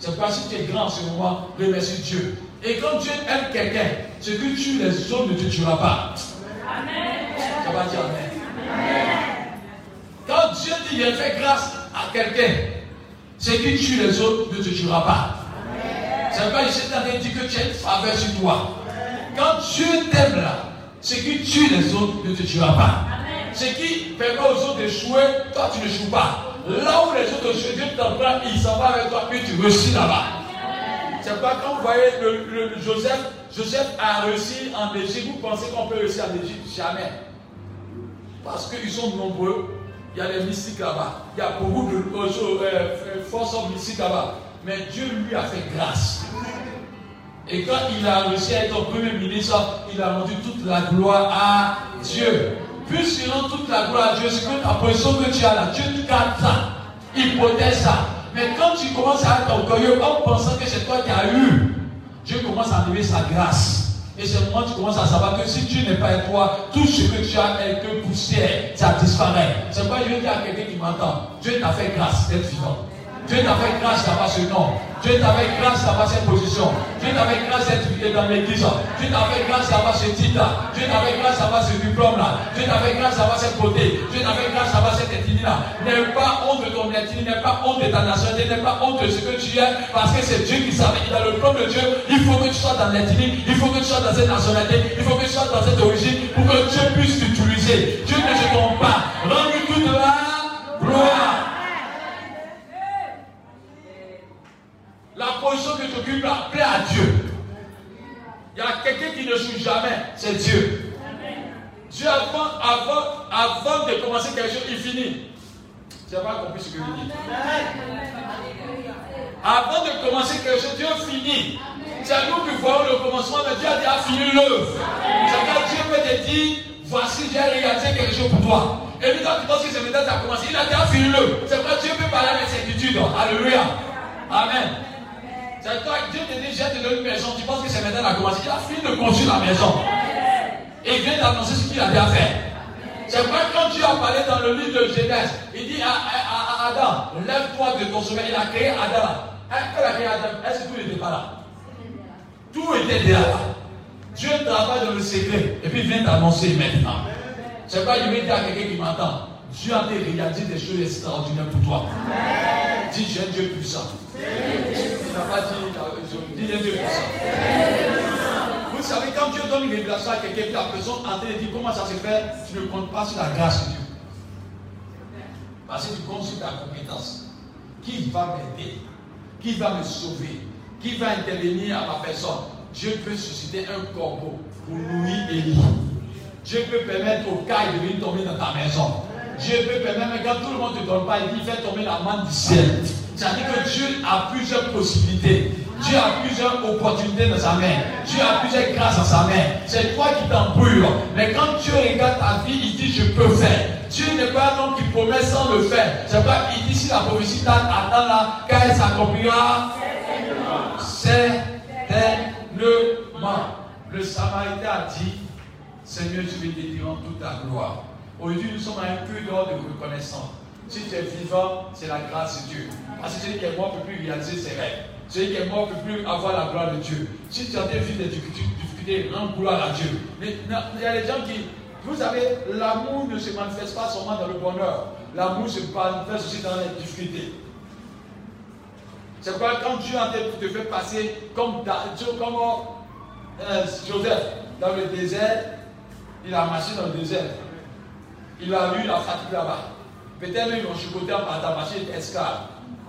C'est pourquoi si tu es grand en ce moment, remercie Dieu. Et quand Dieu aime quelqu'un, ce que tu les autres ne te tuera pas. Amen. Ça va dire Amen. Quand Dieu dit il fait grâce à quelqu'un, ce qui tue les autres ne te tuera pas. C'est en train de dire que tu as une faveur sur toi. Quand Dieu t'aime là, ce qui tue les autres ne te tuera pas. Ce qui permet aux autres d'échouer, toi tu ne joues pas. Là où les autres échouent, Dieu t'en prend, il s'en va avec toi, puis tu réussis là-bas. C'est pas quand vous voyez le- Joseph, Joseph a réussi en Égypte, vous pensez qu'on peut réussir en Égypte Jamais. Parce qu'ils sont nombreux, il y a les mystiques là-bas, il y a beaucoup de euh, euh, euh, forces mystiques là-bas. Mais Dieu lui a fait grâce. Et quand il a réussi à être premier ministre, il a rendu toute la gloire à Dieu. Puisqu'il rend toute la gloire à Dieu, c'est que la position que tu as là, Dieu te garde ça. Il protège ça. Mais quand tu commences à être orgueilleux en pensant que c'est toi qui as eu, Dieu commence à enlever sa grâce. Et c'est où tu commences à savoir que si Dieu n'est pas avec toi, tout ce que tu as est que poussière, ça disparaît. C'est pourquoi je veux dire à quelqu'un qui m'entend, Dieu t'a fait grâce d'être vivant. Dieu t'a fait grâce d'avoir ce nom. Dieu t'a fait grâce d'avoir cette position. Dieu t'a fait grâce d'être dans l'église. Dieu t'a fait grâce d'avoir ce titre-là. Dieu t'a fait grâce d'avoir ce diplôme-là. Dieu t'a fait grâce d'avoir cette beauté. Dieu t'a fait grâce d'avoir cette ethnie-là. N'aie pas honte de ton ethnie, n'aie pas honte de ta nationalité, n'aie pas honte de ce que tu es, parce que c'est Dieu qui savait. Dans le plan de Dieu, il faut que tu sois dans l'ethnie, il faut que tu sois dans cette nationalité, il faut que tu sois dans cette origine pour que Dieu puisse t'utiliser. Dieu ne se trompe pas. Rends-lui toute la gloire. La position que tu occupes là, à Dieu. Il y a quelqu'un qui ne joue jamais, c'est Dieu. Dieu, avant, avant, avant de commencer quelque chose, il finit. Tu n'as pas compris ce que je dis. Avant de commencer quelque chose, Dieu finit. C'est nous qui voyons le commencement, mais Dieu a déjà fini l'œuvre. Dieu peut te dire, voici, j'ai réalisé quelque chose pour toi. Et puis quand tu penses que c'est maintenant que ça a commencé, il a déjà fini l'œuvre. C'est pourquoi Dieu peut parler avec certitude. Alléluia. Amen. C'est toi, Dieu te dit, j'ai donné une maison, tu penses que c'est maintenant qu'il a commencé. Il a fini de construire la maison. Et il vient d'annoncer ce qu'il a bien fait. C'est vrai, quand Dieu a parlé dans le livre de Genèse, il dit à, à- à Adam, lève-toi de ton sommeil. Il a créé Adam. Hein, Quand il a créé Adam, est-ce que tout n'était pas là? Tout était déjà là. Dieu travaille dans le secret et puis il vient d'annoncer maintenant. C'est pas, je vais dire à quelqu'un qui m'entend, Dieu a réalisé des choses extraordinaires pour toi. Dis, j'ai un Dieu puissant. Tu n'as pas dit, euh, dis, j'ai un Dieu puissant. Vous savez, quand Dieu donne une révélation à quelqu'un, puis la personne en train de dire comment ça se fait, tu ne comptes pas sur la grâce de Dieu. Parce que tu comptes sur ta compétence. Qui va m'aider? Qui va me sauver? Qui va intervenir à ma personne? Dieu peut susciter un corbeau pour nourrir Élie. Dieu peut permettre au caille de venir tomber dans ta maison. Dieu peut permettre, mais quand tout le monde ne te donne pas, il dit fait tomber la manne du ciel. C'est-à-dire que Dieu a plusieurs possibilités. Dieu a plusieurs opportunités dans sa main. Dieu a plusieurs grâces dans sa main. C'est toi qui t'en brûles. Mais quand Dieu regarde ta vie, il dit je peux faire. Dieu n'est pas un homme qui promet sans le faire. C'est pas il dit si la prophétie attend là, quand elle s'accomplira, certainement. Le Samaritain a dit Seigneur, je vais te dire en toute ta gloire. Aujourd'hui, nous sommes à un cœur d'or de reconnaissance. Si tu es vivant, c'est la grâce de Dieu. Parce que celui qui est mort ne peut plus réaliser ses rêves. Celui qui est mort ne peut plus avoir la gloire de Dieu. Si tu as des vies de difficultés, rends gloire à Dieu. Mais il y a des gens qui, vous savez, l'amour ne se manifeste pas seulement dans le bonheur. L'amour se manifeste aussi dans les difficultés. C'est pourquoi quand Dieu te fait passer comme, comme euh, Joseph dans le désert, il a marché dans le désert. Il a eu la fatigue là-bas. Peut-être ils l'ont chicoté en qu'il esclave.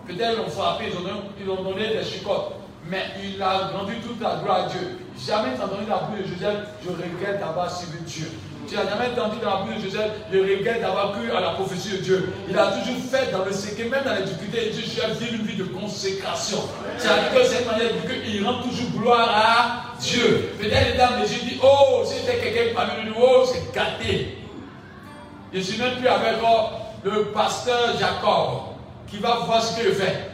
Peut-être ils l'ont frappé, ils ont, donné, des chicotes. Mais il a rendu toute la gloire à Dieu. Jamais entendu la bouche de Joseph, je regrette d'avoir suivi Dieu. Tu n'as jamais entendu dans la bouche de Joseph, je regrette d'avoir cru à la prophétie de Dieu. Il a toujours fait dans le secret, même dans les difficultés, je vais une vie de consécration. C'est-à-dire que cette manière, il rend toujours gloire à Dieu. Peut-être les dames de Dieu disent, oh, c'était quelqu'un parmi nous, oh, c'est gâté. Je suis même plus avec le pasteur Jacob qui va voir ce qu'il fait.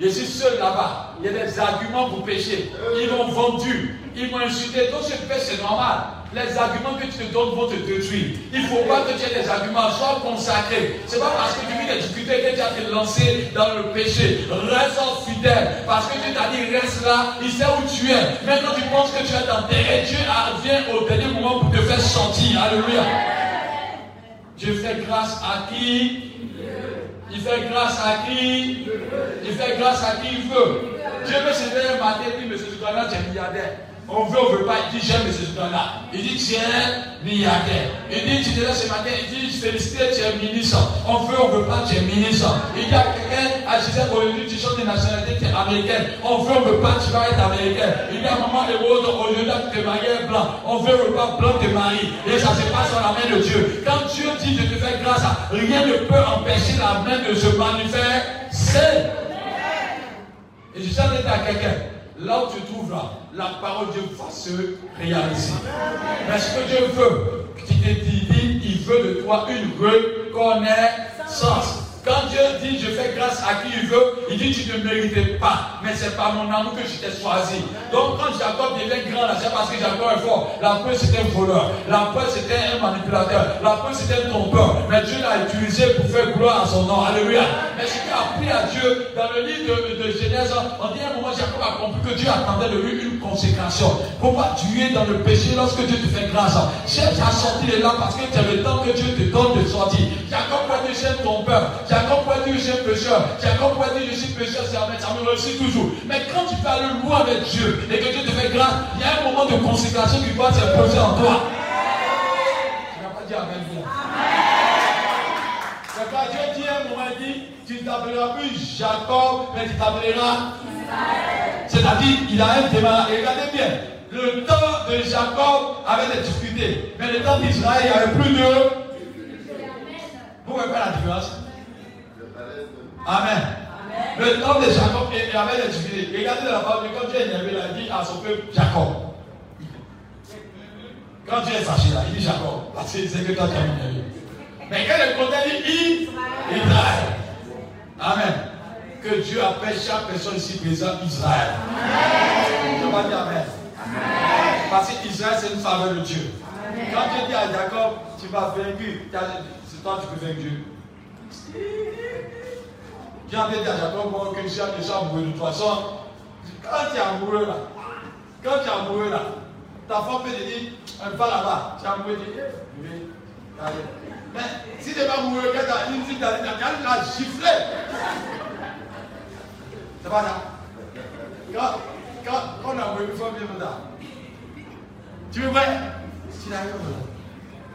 Je suis seul là-bas. Il y a des arguments pour pécher. Ils m'ont vendu. Ils m'ont insulté. Donc je fais, c'est normal. Les arguments que tu te donnes vont te détruire. Il ne faut pas que tu aies des arguments. Sois consacré. Ce n'est pas parce que tu vis des difficultés que tu as te lancer dans le péché. Reste fidèle. Parce que Dieu t'a dit reste là. Il sait où tu es. Maintenant tu penses que tu es enterré. Dieu vient au dernier moment pour te faire sortir. Alléluia. Dieu fait grâce à qui? Il fait grâce à qui? Il fait grâce à qui il veut. Dieu veut se lever un matin et dit, monsieur Sukana, tu es milliardaire. On veut, on veut pas. Il dit, j'aime M. Sukana. Il dit, tu es milliardaire. Il dit, tu es là ce matin. Il dit, félicite, tu es ministre. On veut, on veut pas, tu es ministre. Il dit à quelqu'un, à Gisèle aujourd'hui, tu chantes des nationalités, tu es américaine. On veut, on veut pas, tu vas être américaine. Il dit à maman autres, aujourd'hui, tu es marié blanc. On veut, on veut pas, blanc, tu es marié. Et ça se passe dans la main de Dieu. Quand Dieu dit de te faire grâce, rien ne peut empêcher la main de se manifester. Et je suis à quelqu'un. Là où tu trouves là, la parole de Dieu va se réaliser. Mais ce que Dieu veut, tu te dis, il veut de toi une reconnaissance. Quand Dieu dit je fais grâce à qui il veut, il dit tu ne méritais pas. Mais c'est par mon amour que je t'ai choisi. Donc quand Jacob devient grand, c'est parce que Jacob est fort. La peur c'était un voleur. La peur c'était un manipulateur. La peur c'était un trompeur. Mais Dieu l'a utilisé pour faire gloire à son nom. Alléluia. Mais ce qui a pris à Dieu, dans le livre de, Genèse, on dit à un moment Jacob a compris que Dieu attendait de lui une consécration. Pour pas tuer dans le péché lorsque Dieu te fait grâce. Cherche à sortir de là parce que tu as le temps que Dieu te donne de sortir. Jacob dire j'aime ton peur. Jacob pourrait dire je suis pécheur. Jacob pourrait dire je suis pécheur, ça me réussit toujours. Mais quand tu parles loin avec Dieu et que Dieu te fait grâce, il y a un moment de consécration qui doit s'imposer en toi. Tu n'as pas dit Amen. C'est pas Dieu dit un moment, il dit, tu ne t'appelleras plus Jacob, mais tu t'appelleras C'est-à-dire, il a un démarrage. Et regardez bien, le temps de Jacob avait des difficultés, mais le temps d'Israël, il n'y avait plus de. Vous voyez pas la différence? Amen. Le temps de Jacob, il avait des difficultés. Regardez la parole, quand Dieu est énervé, il a dit à son peuple Jacob. Quand Dieu est fâché là, il dit Jacob. Parce que c'est que toi tu es énervé. Mais quand il contient, dit Israël. Amen. Que Dieu appelle chaque personne ici présente Israël. Je vais dire Amen. Parce qu'Israël, c'est une faveur de Dieu. Quand Dieu dit à Jacob, tu vas vaincre, c'est toi qui peux vaincre Dieu. J'ai envie de dire à Jacob, que je suis amoureux de toute façon. Quand tu es amoureux là, quand tu es amoureux là, ta femme peut te dire, un pas là-bas, tu es amoureux, tu dis, mais si tu n'es pas amoureux, quand tu as une fille, tu as la gifler. C'est pas ça. Quand, quand, quand on est amoureux, il faut bien dire. Tu veux vrai? Tu arrives là,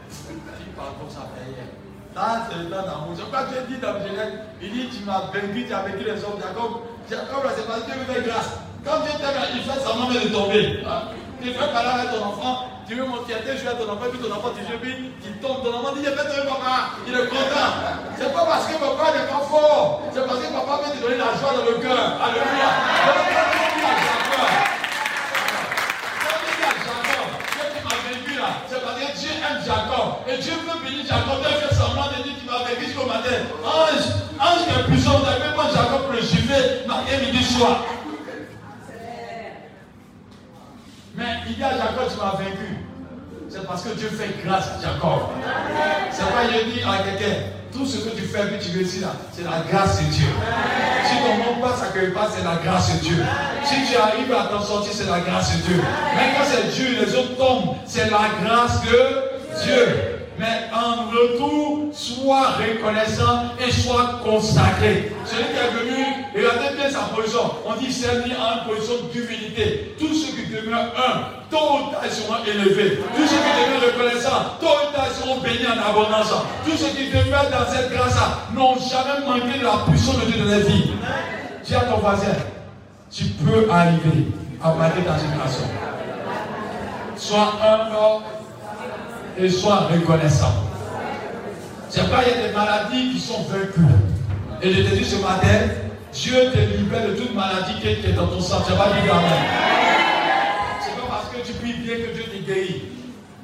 tu parles comme ça, ça, c'est le temps d'amour. C'est pourquoi Dieu dit dans Genèse, il dit, tu m'as vaincu, tu as vaincu les hommes. Jacob, Jacob, c'est parce que Dieu me fait grâce. Quand Dieu t'aime, il fait semblant de tomber. hein? Tu fais parler avec ton enfant, tu veux monter à jouer à ton enfant, puis ton enfant, tu joues, puis il tombe. Ton enfant dit, est fait papa, il est content. C'est pas parce que papa n'est pas fort, c'est parce que papa veut te donner la joie dans le cœur. Alléluia. Donc, quand Dieu dit à Jacob, quand Dieu dit à Jacob, Dieu qui m'a vaincu là, c'est parce que Dieu aime Jacob. Et Dieu veut bénir Jacob, Dieu fait semblant de dire qu'il m'a vaincu jusqu'au matin. Ange, ange qui est puissant, vous avez pas Jacob le gifler, matin, midi, soir. Mais il dit à Jacob, tu m'as vaincu. C'est parce que Dieu fait grâce à Jacob. C'est pas il dit à quelqu'un, tout ce que tu fais, que tu réussis là, c'est la grâce de Dieu. Si ton monde passe à quelque part, c'est la grâce de Dieu. Si tu arrives à t'en sortir, c'est la grâce de Dieu. Mais quand c'est Dieu, les autres tombent, c'est la grâce de Dieu. Mais en retour, sois reconnaissant et sois consacré. Celui qui est venu, regardez bien sa position. On dit c'est mis en position d'humilité. Tous ceux qui demeurent un, tôt ou seront élevés. Tous ceux qui demeurent reconnaissants, tôt ou seront bénis en abondance. Tous ceux qui demeurent dans cette grâce-là n'ont jamais manqué de la puissance de Dieu dans leur vie. Dis à ton voisin, tu peux arriver à marquer ta génération. Sois humble et sois reconnaissant. C'est pas il y a des maladies qui sont vaincues. Et je te dis ce matin, Dieu te libère de toute maladie qui est dans ton sang. Tu vas dire Amen. C'est pas parce que tu pries bien que Dieu te guérit.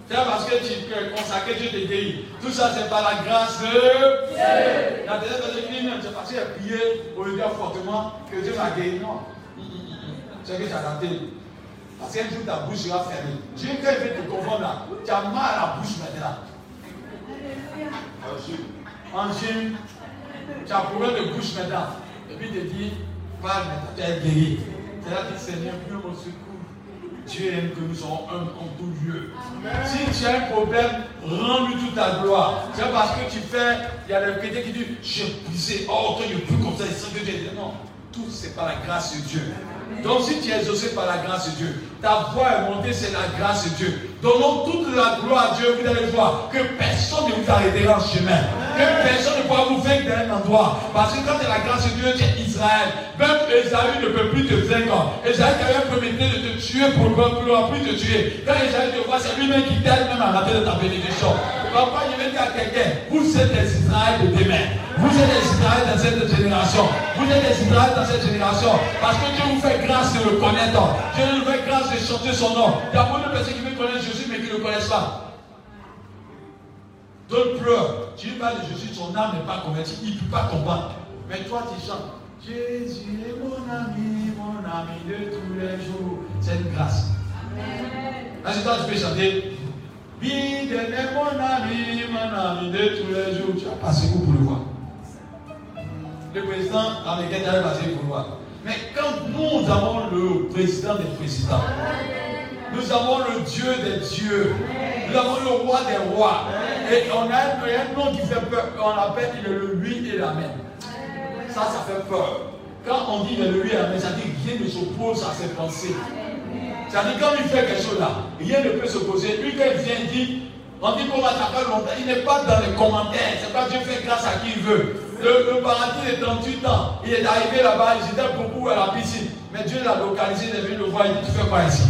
C'est parce que tu es consacré, Dieu te guérit. Tout ça, c'est par la grâce de Dieu. La dit même, c'est parce qu'il a prié au lieu fortement que Dieu m'a guéri. Non. C'est que as raté. Parce qu'un jour, ta bouche sera fermée. Dieu, quand il veut te confondre là, tu as mal à la bouche maintenant. Angine, tu as un problème de bouche maintenant. Et puis il te dit, parle maintenant, tu es guéri. C'est là que Seigneur, Dieu mon secours. Dieu aime que nous soyons un en tout lieu. Si tu as un problème, rends-lui toute ta gloire. C'est parce que tu fais, il y a le chrétien qui dit, j'ai brisé, oh, toi, est plus comme ça, il sent que Dieu est Non, tout c'est par la grâce de Dieu. Donc si tu es exaucé par la grâce de Dieu, ta voix est montée, c'est la grâce de Dieu. Donnons toute la gloire à Dieu, vous allez voir que personne ne vous arrêtera en chemin. Que personne ne pourra vous vaincre d'un endroit. Parce que quand c'est la grâce de Dieu, tu es Israël. Même Esaü ne peut plus te vaincre. Esaü qui avait de te tuer pour ne plus te tuer. Quand Esaü te voit, c'est lui-même qui t'aide même à rater de ta bénédiction. Papa, je vais dire à quelqu'un, vous êtes des Israël de demain. Vous êtes des Israël dans cette génération. Vous êtes des Israël dans cette génération. Parce que Dieu vous fait grâce de le connaître. Dieu nous fait grâce de chanter son nom. Il y a beaucoup de personnes qui veulent connaître Jésus mais qui ne le connaissent pas. D'autres pleurent. Tu parles de Jésus, son âme n'est pas convertie. Il ne peut pas comprendre. Mais toi, tu chantes. Jésus est mon ami, mon ami de tous les jours. C'est une grâce. Là, c'est toi, tu peux chanter. Biden est mon ami, mon ami de tous les jours. Tu vas passer où pour le voir? Le président américain tu vas passer pour le voir. Mais quand nous avons le président des présidents, nous avons le Dieu des dieux, nous avons le roi des rois, et on a un nom qui fait peur, on l'appelle il est le lui et l'amen. Ça, ça fait peur. Quand on dit le lui et l'amen, ça dit rien ne s'oppose à ses pensées. Ça dit quand il fait quelque chose là, rien ne peut s'opposer. Lui, quand il vient, il dit, on dit qu'on va taper longtemps, il n'est pas dans les commentaires, c'est pas Dieu fait grâce à qui il veut. Le, le paradis de 38 ans, il est arrivé là-bas, il était beaucoup à la piscine. Mais Dieu l'a localisé, il est venu le voir, il dit, tu fais quoi ici?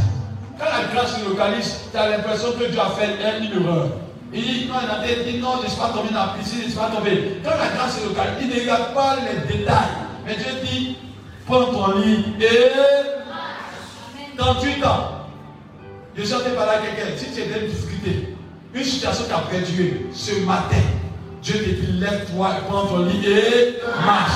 Quand la grâce se localise, tu as l'impression que Dieu a fait une erreur. Il dit, non, il dit, non, je ne suis pas tombé dans la piscine, je ne suis pas tombé. Quand la grâce se localise, il ne regarde pas les détails. Mais Dieu dit, prends ton lit et 38 ans. Je suis en train à quelqu'un. Si tu es dans une difficulté, une situation qui a perdu ce matin, Dieu te dit lève-toi, prends ton lit et marche.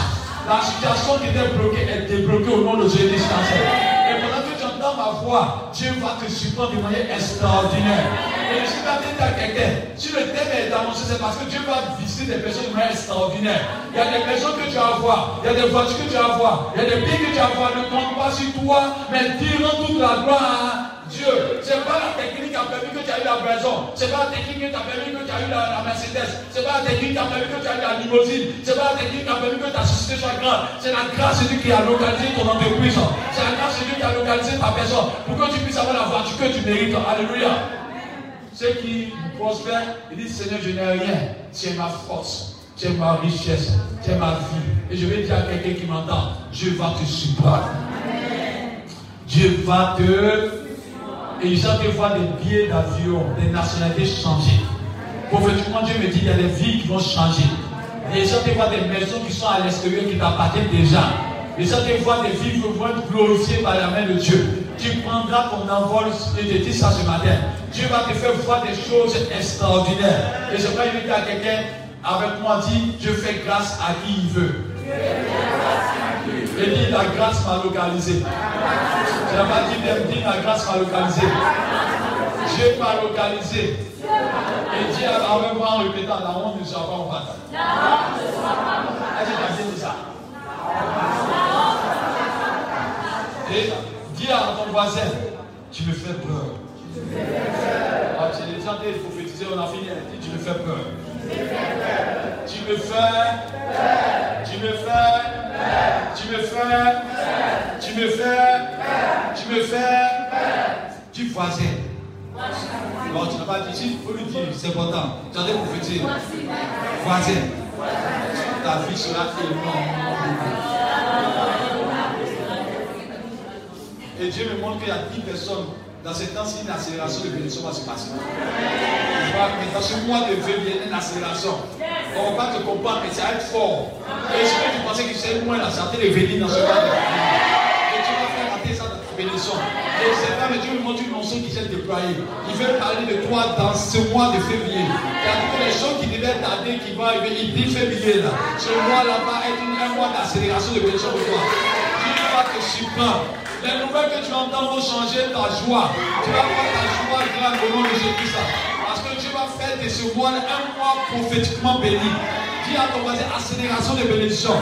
La situation qui était bloquée est débloquée au nom de Jésus. Et pendant que ma voix, Dieu va te supporter de manière extraordinaire. Et en train de dire à quelqu'un, si le thème est annoncé, c'est parce que Dieu va visiter des personnes de manière extraordinaire. Il y a des personnes que tu vas voir, il y a des voitures que tu vas voir, il y a des biens que tu vas voir, ne compte pas sur toi, mais tirant toute la gloire Dieu. Ce n'est pas la technique qui a permis que tu as eu la maison. Ce n'est pas la technique qui t'a permis que tu as eu la, Mercedes. Ce n'est pas la technique qui a permis que tu as eu la limousine. Ce n'est pas la technique qui a permis que ta société soit grande. C'est la grâce de Dieu qui a localisé ton entreprise. C'est la grâce de Dieu qui a localisé ta personne. Pour que tu puisses avoir la voiture que tu mérites. Alléluia. Ceux qui prospèrent, ils disent Seigneur, je n'ai rien. Es ma force. Es ma richesse. Es ma vie. Et je vais dire à quelqu'un qui m'entend, Dieu va te supporter. Dieu va te. Et te voient des billets d'avion, des nationalités changer. Prophétiquement, Dieu me dit qu'il y a des vies qui vont changer. Gens te voient des maisons qui sont à l'extérieur qui t'appartiennent déjà. Gens te voient des vies qui vont être glorifiées par la main de Dieu. Tu prendras ton envol et te dis ça ce matin. Dieu va te faire voir des choses extraordinaires. Et je vais inviter à quelqu'un avec moi, dit, je fais grâce à qui il veut. Et dit, la grâce m'a localisé. Je n'ai pas dit, dit, la grâce m'a localisé. Dieu m'a localisé. Et Dieu avec moi en répétant, la honte ne sera pas en bataille. Est-ce que tu as bien dit ça? Et dis à ton voisin, tu me fais peur. Ah, tu es déjà en train de prophétiser, on a fini. Tu me fais peur. Tu me fais, tu me fais, tu me fais, tu me fais, tu me fais, tu voisin. Non, tu n'as pas dit, il faut lui dire, c'est important. Dit prophétiser. Voisin. Ta vie sera énormément Et Dieu me montre qu'il y a 10 personnes. Dans ces temps-ci, une accélération de bénédiction va se passer. Mais dans ce mois de février, une accélération. On va pas te comprendre, mais ça va être fort. Et ce que tu pensais que c'est moins la santé de venir dans ce mois de. Et tu vas faire rater ça dans ta bénédiction. Et c'est pas, mais Dieu me montre une notion qui s'est déployée. Il veut parler de toi dans ce mois de février. Il y a les choses qui devaient tarder, qui vont arriver. Il dit février là. Ce mois-là va être un mois d'accélération de bénédiction pour toi. Va te surprendre. Les nouvelles que tu entends vont changer ta joie. Tu vas voir ta joie grande au nom de Jésus. Parce que Dieu va faire de ce mois un mois prophétiquement béni. Dis à ton voisin accélération de bénédiction.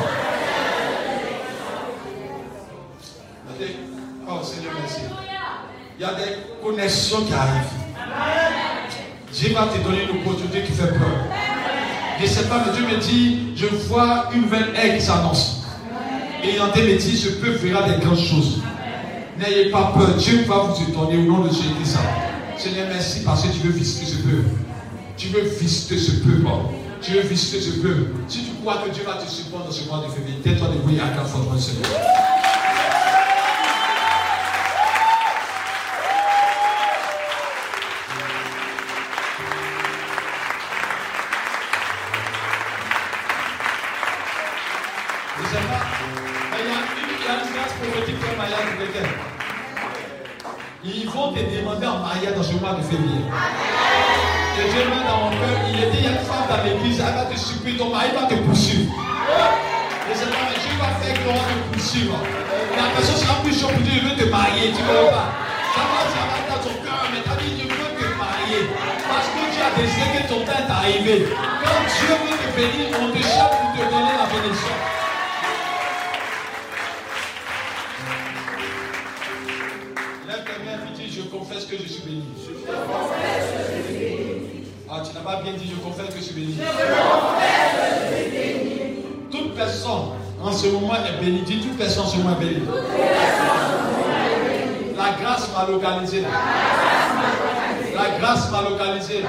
Oh Seigneur, merci. Il y a des connexions qui arrivent. Dieu va te donner une opportunité qui fait peur. Je ne sais pas, mais Dieu me dit, je vois une nouvelle ère qui s'annonce. En me dit, je peux faire des grandes choses. N'ayez pas peur. Dieu va vous étonner au nom de Jésus. Seigneur, merci parce que tu veux visiter ce peuple. Tu veux visiter ce peuple. Tu veux visiter ce peuple. Si tu crois que Dieu va te supporter dans ce mois de février, tais-toi de à fortement, Seigneur. Arrivé. Quand Dieu veut te bénir, on te chape pour te donner la bénédiction. Lève tes mains et dis, je confesse que je suis béni. Ah, tu n'as pas bien dit, je confesse que je suis béni. Toute personne en ce moment est bénie. Dis, toute personne en ce moment est bénie. La grâce m'a localisé. La grâce m'a localisé. La grâce m'a localisé.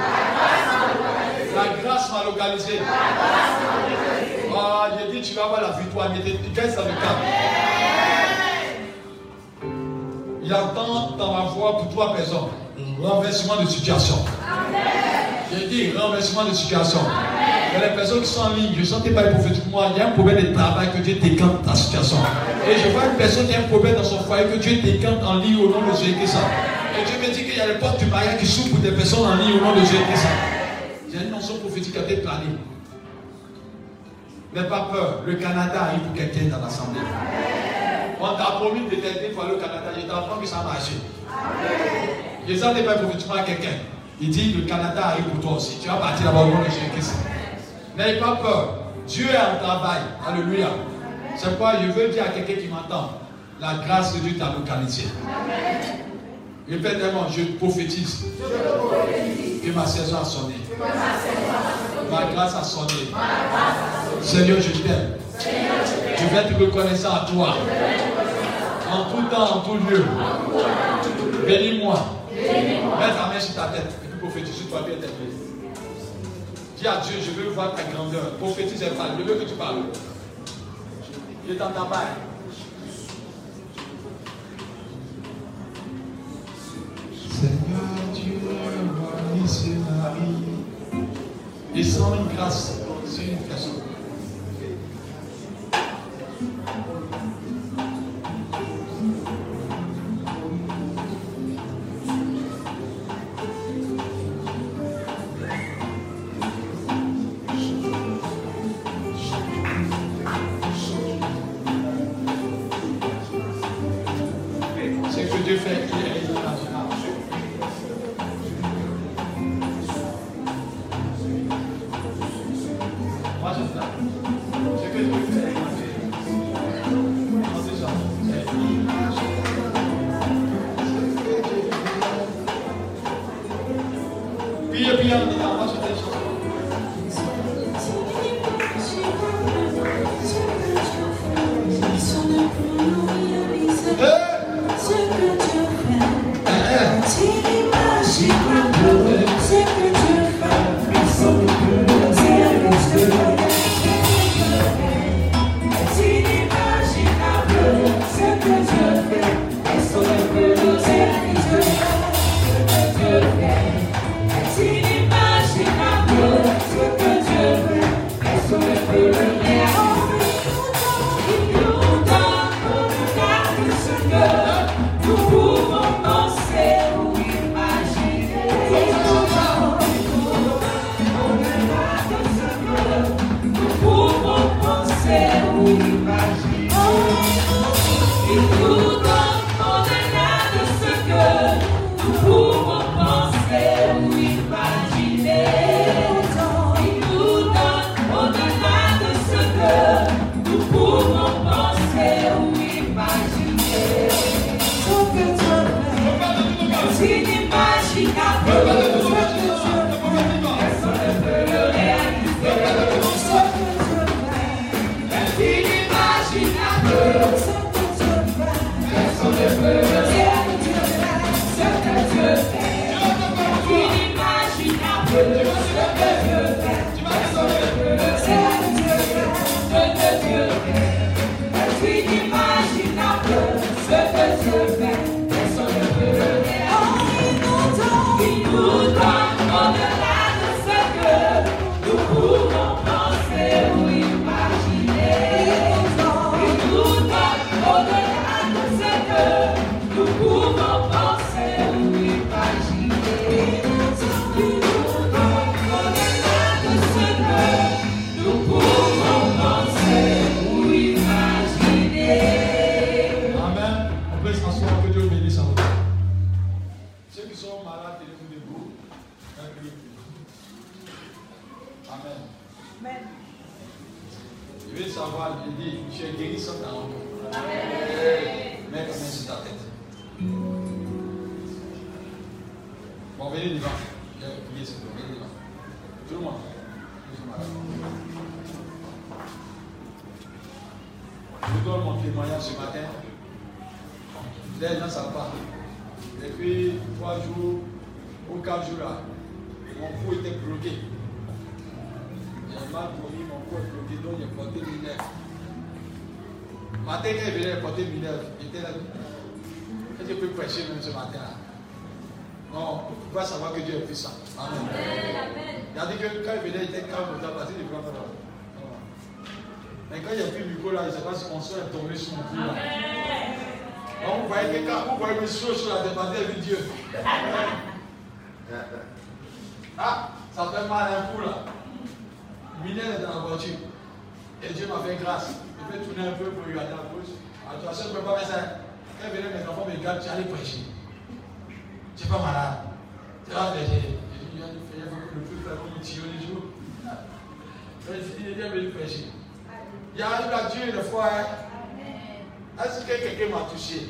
Ah, j'ai dit, tu vas avoir la victoire. Mais qu'est-ce que ça me calme Il entend dans ma voix pour trois personnes. Renversement de situation. J'ai dit renversement de situation. Il y a les personnes qui sont en ligne, je ne sentais pas prophétiquement, il y a un problème de travail que Dieu décante ta situation. Et je vois une personne qui a un problème dans son foyer que Dieu décante en ligne au nom de Jésus Christ. Et Dieu me dit qu'il y a les portes du mariage qui s'ouvrent pour des personnes en ligne au nom de Jésus Christ. J'ai être planée. N'aie pas peur, le Canada arrive pour quelqu'un dans l'assemblée. On t'a promis de t'aider pour aller au Canada, je t'apprends que ça va marcher. Je ne sentais pas prophétiquement à quelqu'un. Il dit le Canada arrive pour toi aussi. Tu vas partir là-bas au nom de Jésus Christ. N'ayez pas peur. Dieu est en travail. Alléluia. C'est pourquoi je veux dire à quelqu'un qui m'entend. La grâce de Dieu t'a localisé. Répète-moi, je prophétise. Que ma saison a sonné. Ma grâce a sonné. Seigneur, je t'aime. Je vais être reconnaissant à toi. En tout temps, en tout lieu. Bénis-moi. Mets ta main sur ta tête. Et puis prophétise sur toi bien t'aider. Dis à Dieu, je veux voir ta grandeur. Prophétise et parle. Je veux que tu parles. Je t'entends pas. Seigneur, tu es le roi missionnaire. Descends une grâce dans une personne. Dieu bénisse à vous. Ceux qui sont malades, tenez-vous debout. Un cri. Amen. Je veux savoir, je dis, tu es guéri sans ta honte. Mets ta main sur ta tête. Bon, venez devant. Je vais prier sur vous. Venez devant. Tout le monde. Je donne mon témoignage ce matin. Les gens savent pas. Depuis trois jours ou quatre jours là, mon cou était bloqué. J'ai mal dormi, mon cou est bloqué, donc j'ai porté Minerve. Matin, quand il venait porter Minerve, j'étais là. Est-ce que je peux prêcher même ce matin là Non, tu vas savoir que Dieu est puissant. Amen. Il a dit que quand il venait, il était calme, il a passé du grand temps. Mais quand il y a pris le micro là, je ne sais pas si mon soeur est tombé sur mon cou là. Donc vous voyez que quand vous voyez une chose sur la dépendance avec Dieu. Ah, ça fait mal un coup là. Minel est dans la voiture. Et Dieu m'a fait grâce. Je vais tourner un peu pour regarder à gauche. Alors, tu as ne peux pas faire ça. Quand venait mes enfants me regardent, tu allais prêcher. Tu n'es pas malade. Tu vas prêcher. J'ai dit, il a dit, il faut que le plus faire comme un tiro du jour. Mais il est venu prêcher. Il y a eu Dieu une fois. hein. Est-ce que quelqu'un m'a touché?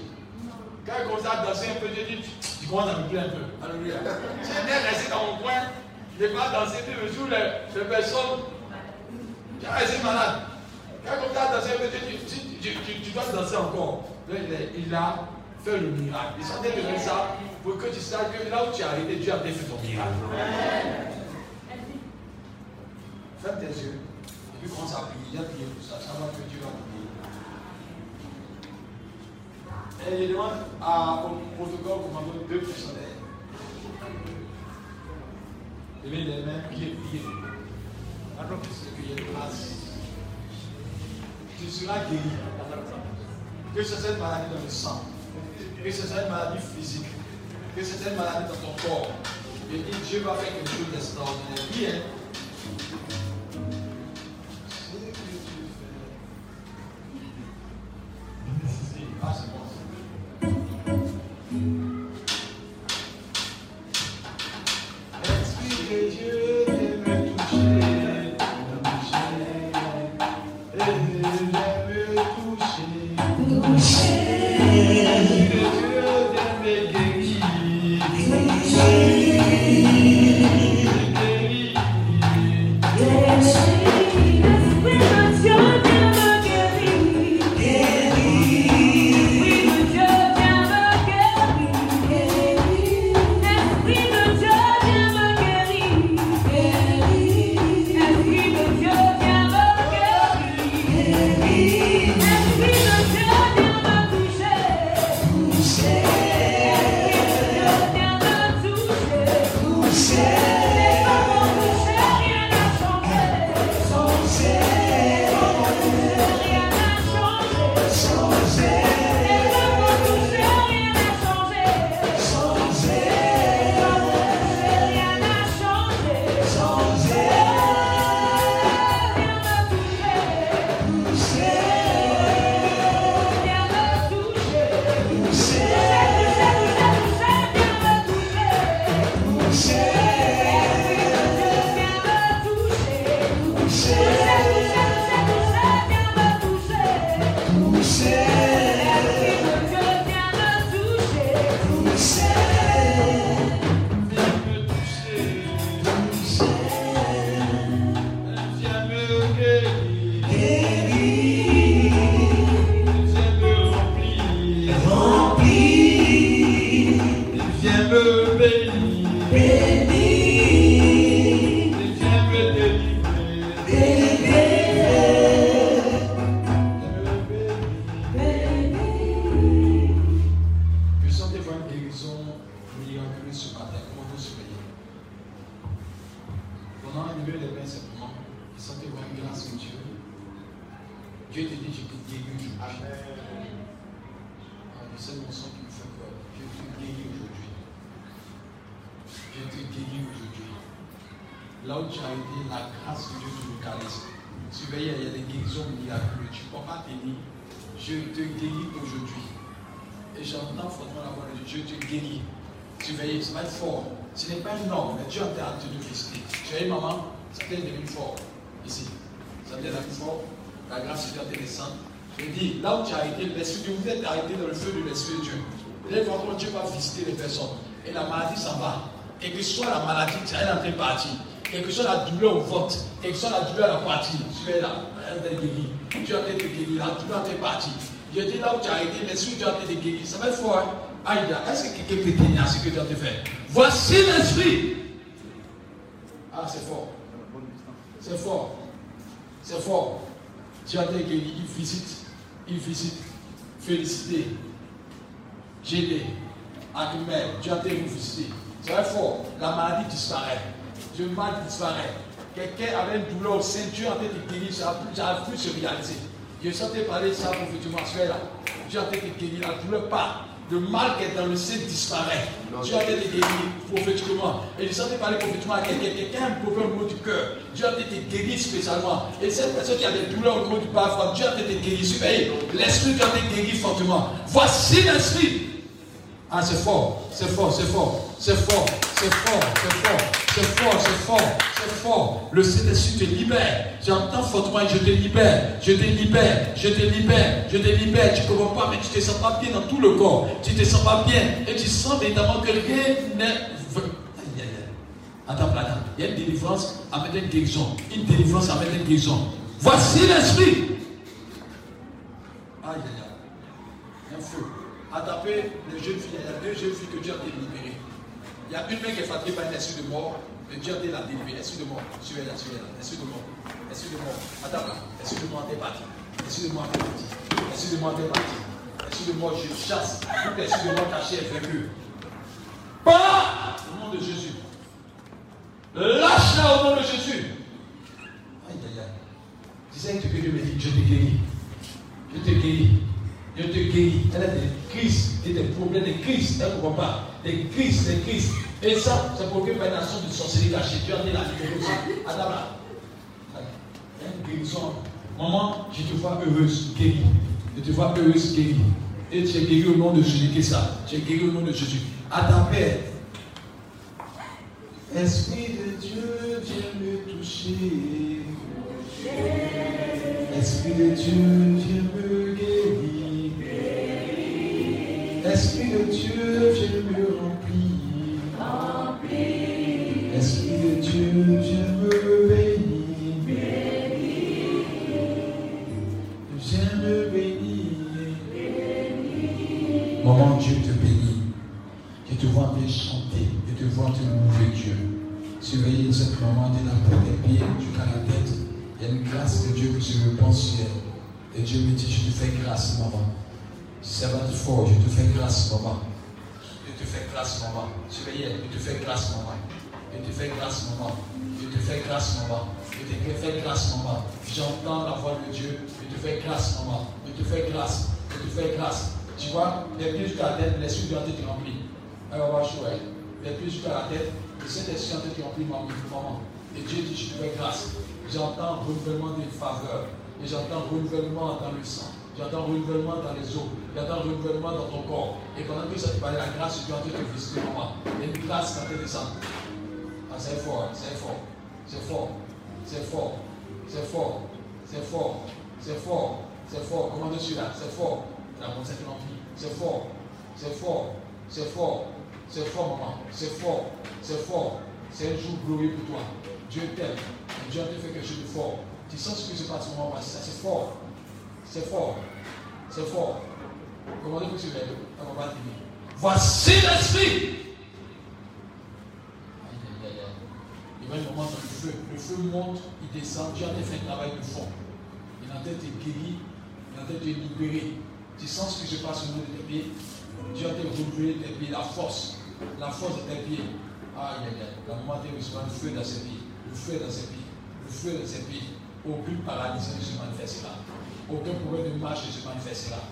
Quand il commence à danser un peu, j'ai dit, tu commences à me plaire un peu. Alléluia. J'ai bien resté dans mon coin. Je n'ai pas dansé tout le jour, les, les personnes. J'ai resté malade. Quand il commence à danser un peu, j'ai dit, tu, tu, tu- dois danser encore. Donc, il, est- a fait le miracle. Il de faire ça pour que tu saches que là où tu es arrêté, Dieu a bien fait ton miracle. Ferme tes yeux. Et puis commence à prier. Il a prié pour ça. Ça va que Dieu va prier. Et je demande à, au protocole commandant deux personnes. Levez les mains, priez, priez. Maintenant, c'est qu'il y a une grâce. Tu seras guéri. Que ce soit une maladie dans le sang, que ce soit une maladie physique, que ce soit une maladie dans ton corps. Dis, Dieu va faire quelque chose d'extraordinaire. Fais. Ah, c'est bon. Douleur au ventre, quelle que soit la douleur à la poitrine, tu es là. Tu es en train de guérir, la douleur est partie. Je dis là où tu as été, l'esprit de Dieu a été guéri. Ça va être fort. Hein? Est-ce que quelqu'un peut tenir à ce que Dieu a te fait? Voici l'esprit. Ah, c'est fort. C'est fort. C'est fort. Tu as été guéri. Il visite. Il visite. Félicité. Gêné. Agrimel. Tu as été visité. C'est fort. La maladie disparaît. Le mal disparaît. Quelqu'un avait une douleur au sein. Dieu a été guéri. Ça a pu se réaliser. Je sentais parler ça prophétiquement. Je là. Dieu a été guéri. La douleur part. Le mal qui est dans le sein disparaît. Dieu a été guéri prophétiquement. Et je sentais parler prophétiquement à quelqu'un. Quelqu'un a un problème au niveau du cœur. Dieu a été guéri spécialement. Et cette personne qui a des douleurs au niveau du bas Dieu a été guéri. Surveillez. L'esprit a été guéri fortement. Voici l'esprit. Ah, c'est fort, c'est fort, c'est fort, c'est fort, c'est fort, c'est fort, c'est fort, c'est fort, c'est fort. Le Saint-Esprit te libère. J'entends fortement, je te libère, je te libère, je te libère, je te libère. Tu ne comprends pas, mais tu te sens pas bien dans tout le corps. Tu te sens pas bien. Et tu sens évidemment que rien n'est. Attends, attends. Il y a une délivrance mettre une guérison. Une délivrance mettre une guérison. Voici l'esprit. Aïe, aïe, aïe. Un feu à taper les jeunes filles. Il y a deux que Dieu a délivrées. Il y a une main qui est fatiguée par un esprit de mort, mais Dieu a été la délivrer. Esprit de mort, suivez-la, suivez-la. Esprit de mort, esprit de mort. Attends là, esprit de mort, t'es parti. Esprit de mort, t'es parti. Esprit de mort, t'es parti. Esprit de mort, je chasse. Tout esprit de mort caché est vaincu. Pas au nom de Jésus. Lâche-la au nom de Jésus. Aïe, aïe, aïe. Tu sais que Dieu me dit, je te guéris. Je te guéris. Je te guéris. Elle a des crises des problèmes, des crises. Elle ne comprend pas. Des crises, des crises. Et ça, c'est pour une nation de sorcellerie cachée. Tu as dit la libérer ça. Adama. Il y a une guérison. Maman, je te vois heureuse, guérie. Je te vois heureuse, guérie. Et tu es guéri au nom de Jésus. Qu'est-ce ça Tu es guéri au nom de Jésus. À ta paix. Esprit de Dieu, viens me toucher. Esprit de Dieu, viens me guérir. Dieu vient me remplir. Est-ce que Dieu vient me bénir? Viens me bénir. Maman Dieu te bénit. Je te vois chanter, Je te vois te louer Dieu. Surveillez cette maman de la peau des pieds, tu as la tête. Il y a une grâce de Dieu qui me repenselle. Et Dieu me dit, je te fais grâce, maman. Ça va être fort, je te fais grâce, maman. Je te fais grâce, maman. Je te fais grâce, maman. Je te fais grâce, maman. Je te fais grâce, maman. Je te fais grâce, maman. J'entends la voix de Dieu. Je te fais grâce, maman. Je te fais grâce. Je te fais grâce. Tu vois, les pieds jusqu'à la tête, l'esprit doit être rempli. Alors, va jouer. Les pieds jusqu'à la tête, le Saint-Esprit doit être rempli, maman. Et Dieu dit, je te fais grâce. J'entends renouvellement des faveurs. Et j'entends renouvellement dans le sang. J'entends renouvellement dans les eaux. J'entends renouvellement dans ton corps. Et pendant que ça te paraît, la grâce de Dieu en train de visiter maman. Il y a une grâce qui en train de descendre. Ah, c'est fort, c'est fort. C'est fort. C'est fort. C'est fort. C'est fort. C'est fort. C'est fort. Comment je suis là C'est fort. La pensée qui. C'est fort. C'est fort. C'est fort. C'est fort, maman. C'est fort. C'est fort. C'est un jour glorieux pour toi. Dieu t'aime. Dieu a fait quelque chose de fort. Tu sens ce qui se passe, maman. Ça, c'est fort. C'est fort. C'est fort. Comment est-ce que tu lèves On va. Voici l'esprit. Il y a un moment dans le feu. Le feu monte, il descend. Dieu a fait un travail de fond. Il a peut-être guéri. Il a peut-être libéré. Tu sens ce qui se passe au niveau de tes pieds? Dieu a été renouvelé tes pieds, la force. La force de tes pieds. Aïe, aïe, aïe. La maman a reçoit le feu dans ses pieds. Le feu dans ses pieds. Le feu dans ses pieds. Aucune paralysie ne se manifestera. Aucun problème de marche se manifestera.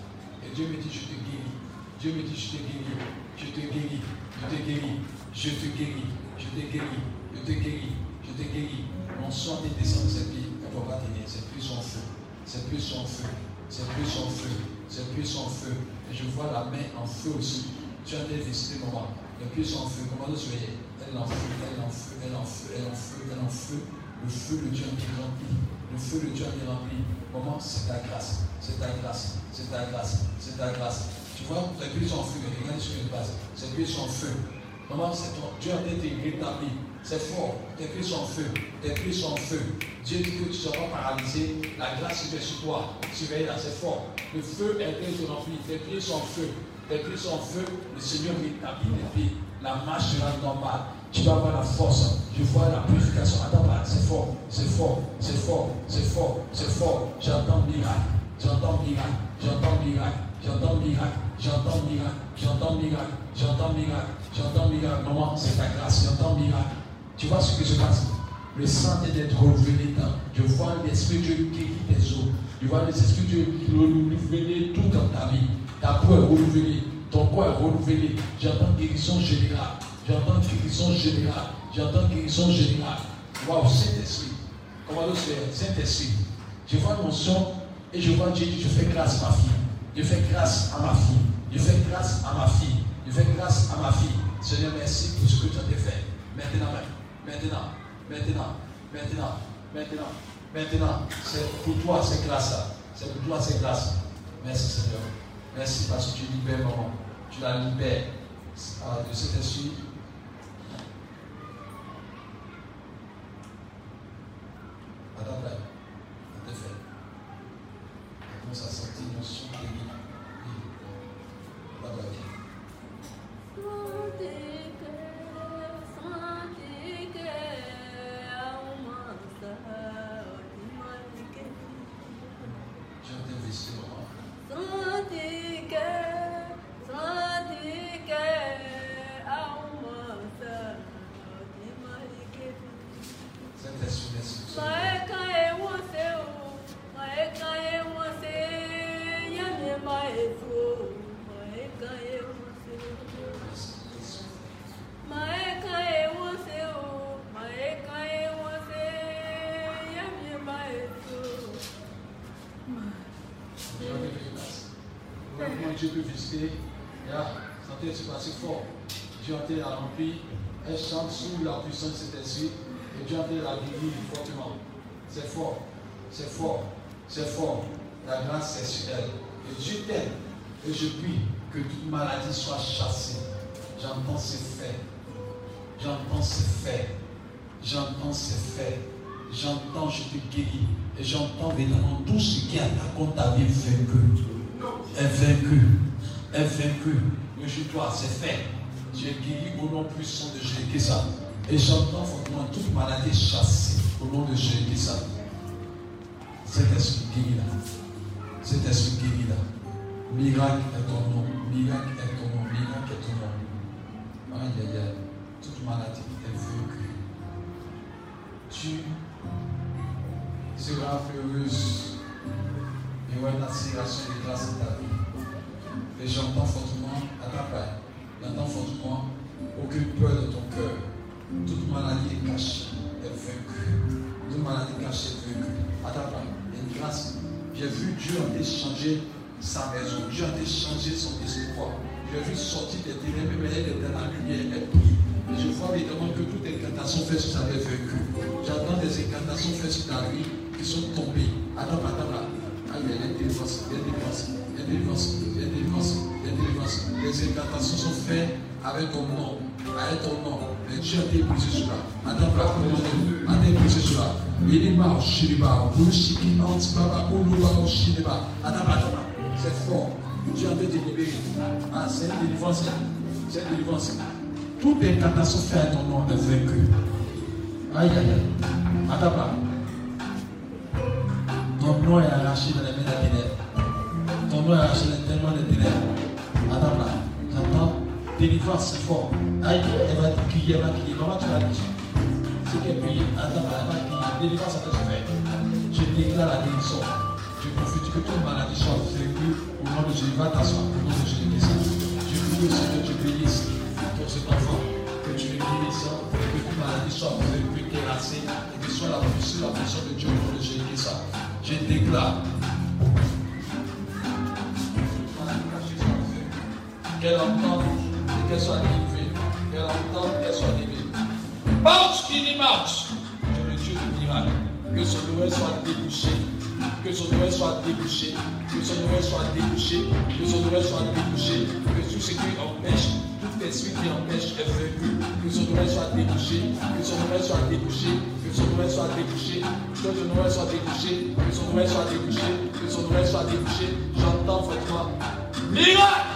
Et Dieu me dit, je te guéris. Dieu me dit, je te guéris. Je te guéris. Je te guéris. Je te guéris. Je te guéris. Je te guéris. Je te guéris. Mon sang est descendu de ses pieds. Elle ne va pas tenir. C'est plus son feu. C'est plus son feu. C'est plus son feu. C'est plus son feu. Et je vois la main en feu aussi. Tu as été visité, maman. Le plus son feu. Comment vous soyez Elle en feu. Elle en feu. Elle en feu. Elle en feu. Elle en feu. Le feu de Dieu qui remplit. Le feu de Dieu qui remplit. Maman, c'est ta grâce. C'est ta grâce. C'est ta grâce. C'est ta grâce. Tu vois, les pieds sont en feu. Regarde ce qui se passe. Ces pieds sont en feu. Maman, c'est ton Dieu a été rétabli. C'est fort. Tes pieds sont en feu. Tes pieds sont en feu. Dieu dit que tu seras paralysé. La grâce est sur toi. Surveille là, c'est fort. Le feu est été rempli. Tes pieds sont en feu. Tes pieds sont en feu. Le Seigneur rétablit tes pieds. La marche sera normale. Tu vas avoir la force. Je vois la purification. Attends c'est fort, c'est fort, c'est fort, c'est fort, c'est fort. J'entends miracle, j'entends miracle, j'entends miracle, j'entends miracle, j'entends miracle, j'entends miracle, j'entends miracle, j'entends miracle. Maman, c'est ta grâce, j'entends miracle. Tu vois ce qui se passe? Le sang d'être renouvelé. Je vois l'Esprit de Dieu guérir tes os. Je vois l'Esprit de Dieu renouveler tout dans ta vie. Ta peau est renouvelée, ton corps est renouvelé. J'entends guérison générale. J'entends guérison générale. J'entends guérison générale. Waouh, Saint-Esprit. Comment faire? Saint-Esprit. Je vois mon son et je vois Dieu Je fais grâce à ma fille. Je fais grâce à ma fille. Je fais grâce à ma fille. Je fais grâce à ma fille. Seigneur, merci pour ce que tu as fait. Maintenant, maintenant, maintenant, maintenant, maintenant, maintenant. C'est pour toi, c'est grâce. C'est pour toi, c'est grâce. Merci Seigneur. Merci parce que tu libères maman. Tu la libères ah, de cet esprit Dieu peut visiter. Là, santé, c'est passé fort. Dieu a été la rempli. Elle chante sous la puissance de cet esprit. Et Dieu a été la guérir fortement. C'est fort. C'est fort. C'est fort. La grâce est sur elle. Et Dieu t'aime. Et je prie que toute maladie soit chassée. J'entends c'est fait. J'entends c'est fait. J'entends c'est fait. J'entends je te guéris. Et j'entends évidemment tout ce qui attaque contre ta vie vaincu. Est vaincu. Est vaincu. Réjouis-toi, c'est fait. Tu es guéri au nom puissant de Jésus. Ça? Et j'entends fortement toute maladie chassée au nom de Jésus. Ça? Cet esprit guéri là. Cet esprit guéri là. Miracle est ton nom. Miracle est ton nom. Miracle est ton nom. Aïe aïe aïe. Toute maladie est vaincue. Tu seras heureuse. Aura une accélération de grâce dans ta vie. Et j'entends fortement, attends pas, j'entends fortement aucune peur de ton cœur. Toute maladie est cachée, est vaincue. Toute maladie cachée est vaincue. Attends pas, il y a une grâce. J'ai vu Dieu en échanger sa maison. Dieu a échangé son espoir. J'ai vu sortir des ténèbres, mais elle la lumière, elle brille. Et je vois évidemment que toute incantation faite sur sa vie est. J'entends des incantations faites sur ta vie qui sont tombées. Attends, attends là. Ah, il y a une délivrance, il y a délivrance, il. Les incantations sont faites avec ton nom, avec ton nom. Mais Dieu a là. Attends, là, comment on a sur là. Il est mort, Shiriba, Bouchiki, Antibaba, Uluba. Attends, attends, là. C'est fort. Dieu a été délivré. Ah, c'est une délivrance. C'est une délivrance. Toute incantation faite à ton nom est vaincue. Aïe, aïe, aïe. Ton nom est arraché dans les mains des ténèbres. Ton nom est arraché tellement ténèbres. Attends là, j'entends délivrance c'est fort. Aïe, elle va crier, elle va crier. Maman, tu vas dire. C'est qu'elle prie. Attends là, elle va crier. Délivrance, ça te fait. Je déclare la guérison. Je profite que toute maladie soit vaincue au nom de Jésus. Va t'asseoir. Au nom de Jésus. Je prie aussi que tu bénisses pour cet enfant. Que tu le guérisses. Que toute maladie soit vaincue, terrassée. Et que soit la puissance, de Dieu au nom de Jésus. Je déclare. Qu'elle entende et qu'elle soit délivrée. Qu'elle entende qu'elle soit délivrée. Marche qui n'y marche. Je le Dieu du miracle. Que son Noël soit débouché. Que son Noël soit débouché. Que son Noël soit débouché. Que son Noël soit débouché. Que tout ce qui empêche, tout esprit qui empêche est vaincu. Que son Noël soit débouché. Que son Noël soit débouché. Que son Noël soit débouché. Que son Noël soit débouché. Que son Noël soit débouché. Que son Noël soit débouché. J'entends fortement. Miracle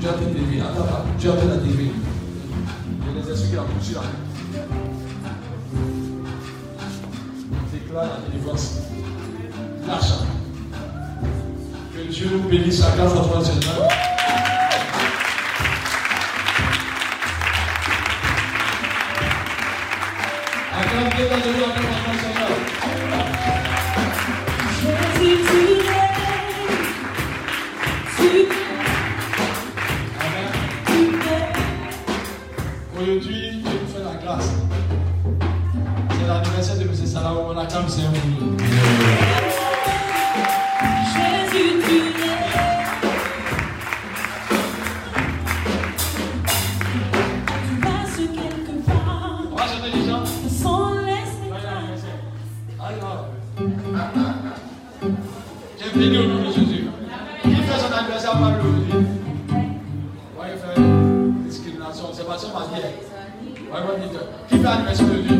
Dieu a te délivrer. Attends pas, Dieu a fait la délivrer. Il y a des esprits qui ont bouché là. Déclare la délivrance. Lâche. Que Dieu bénisse à grâce à toi, Seigneur. Nom de Aujourd'hui, Dieu nous fait la grâce. C'est l'anniversaire de M. Salah c'est un. Jésus, Kita akan setuju.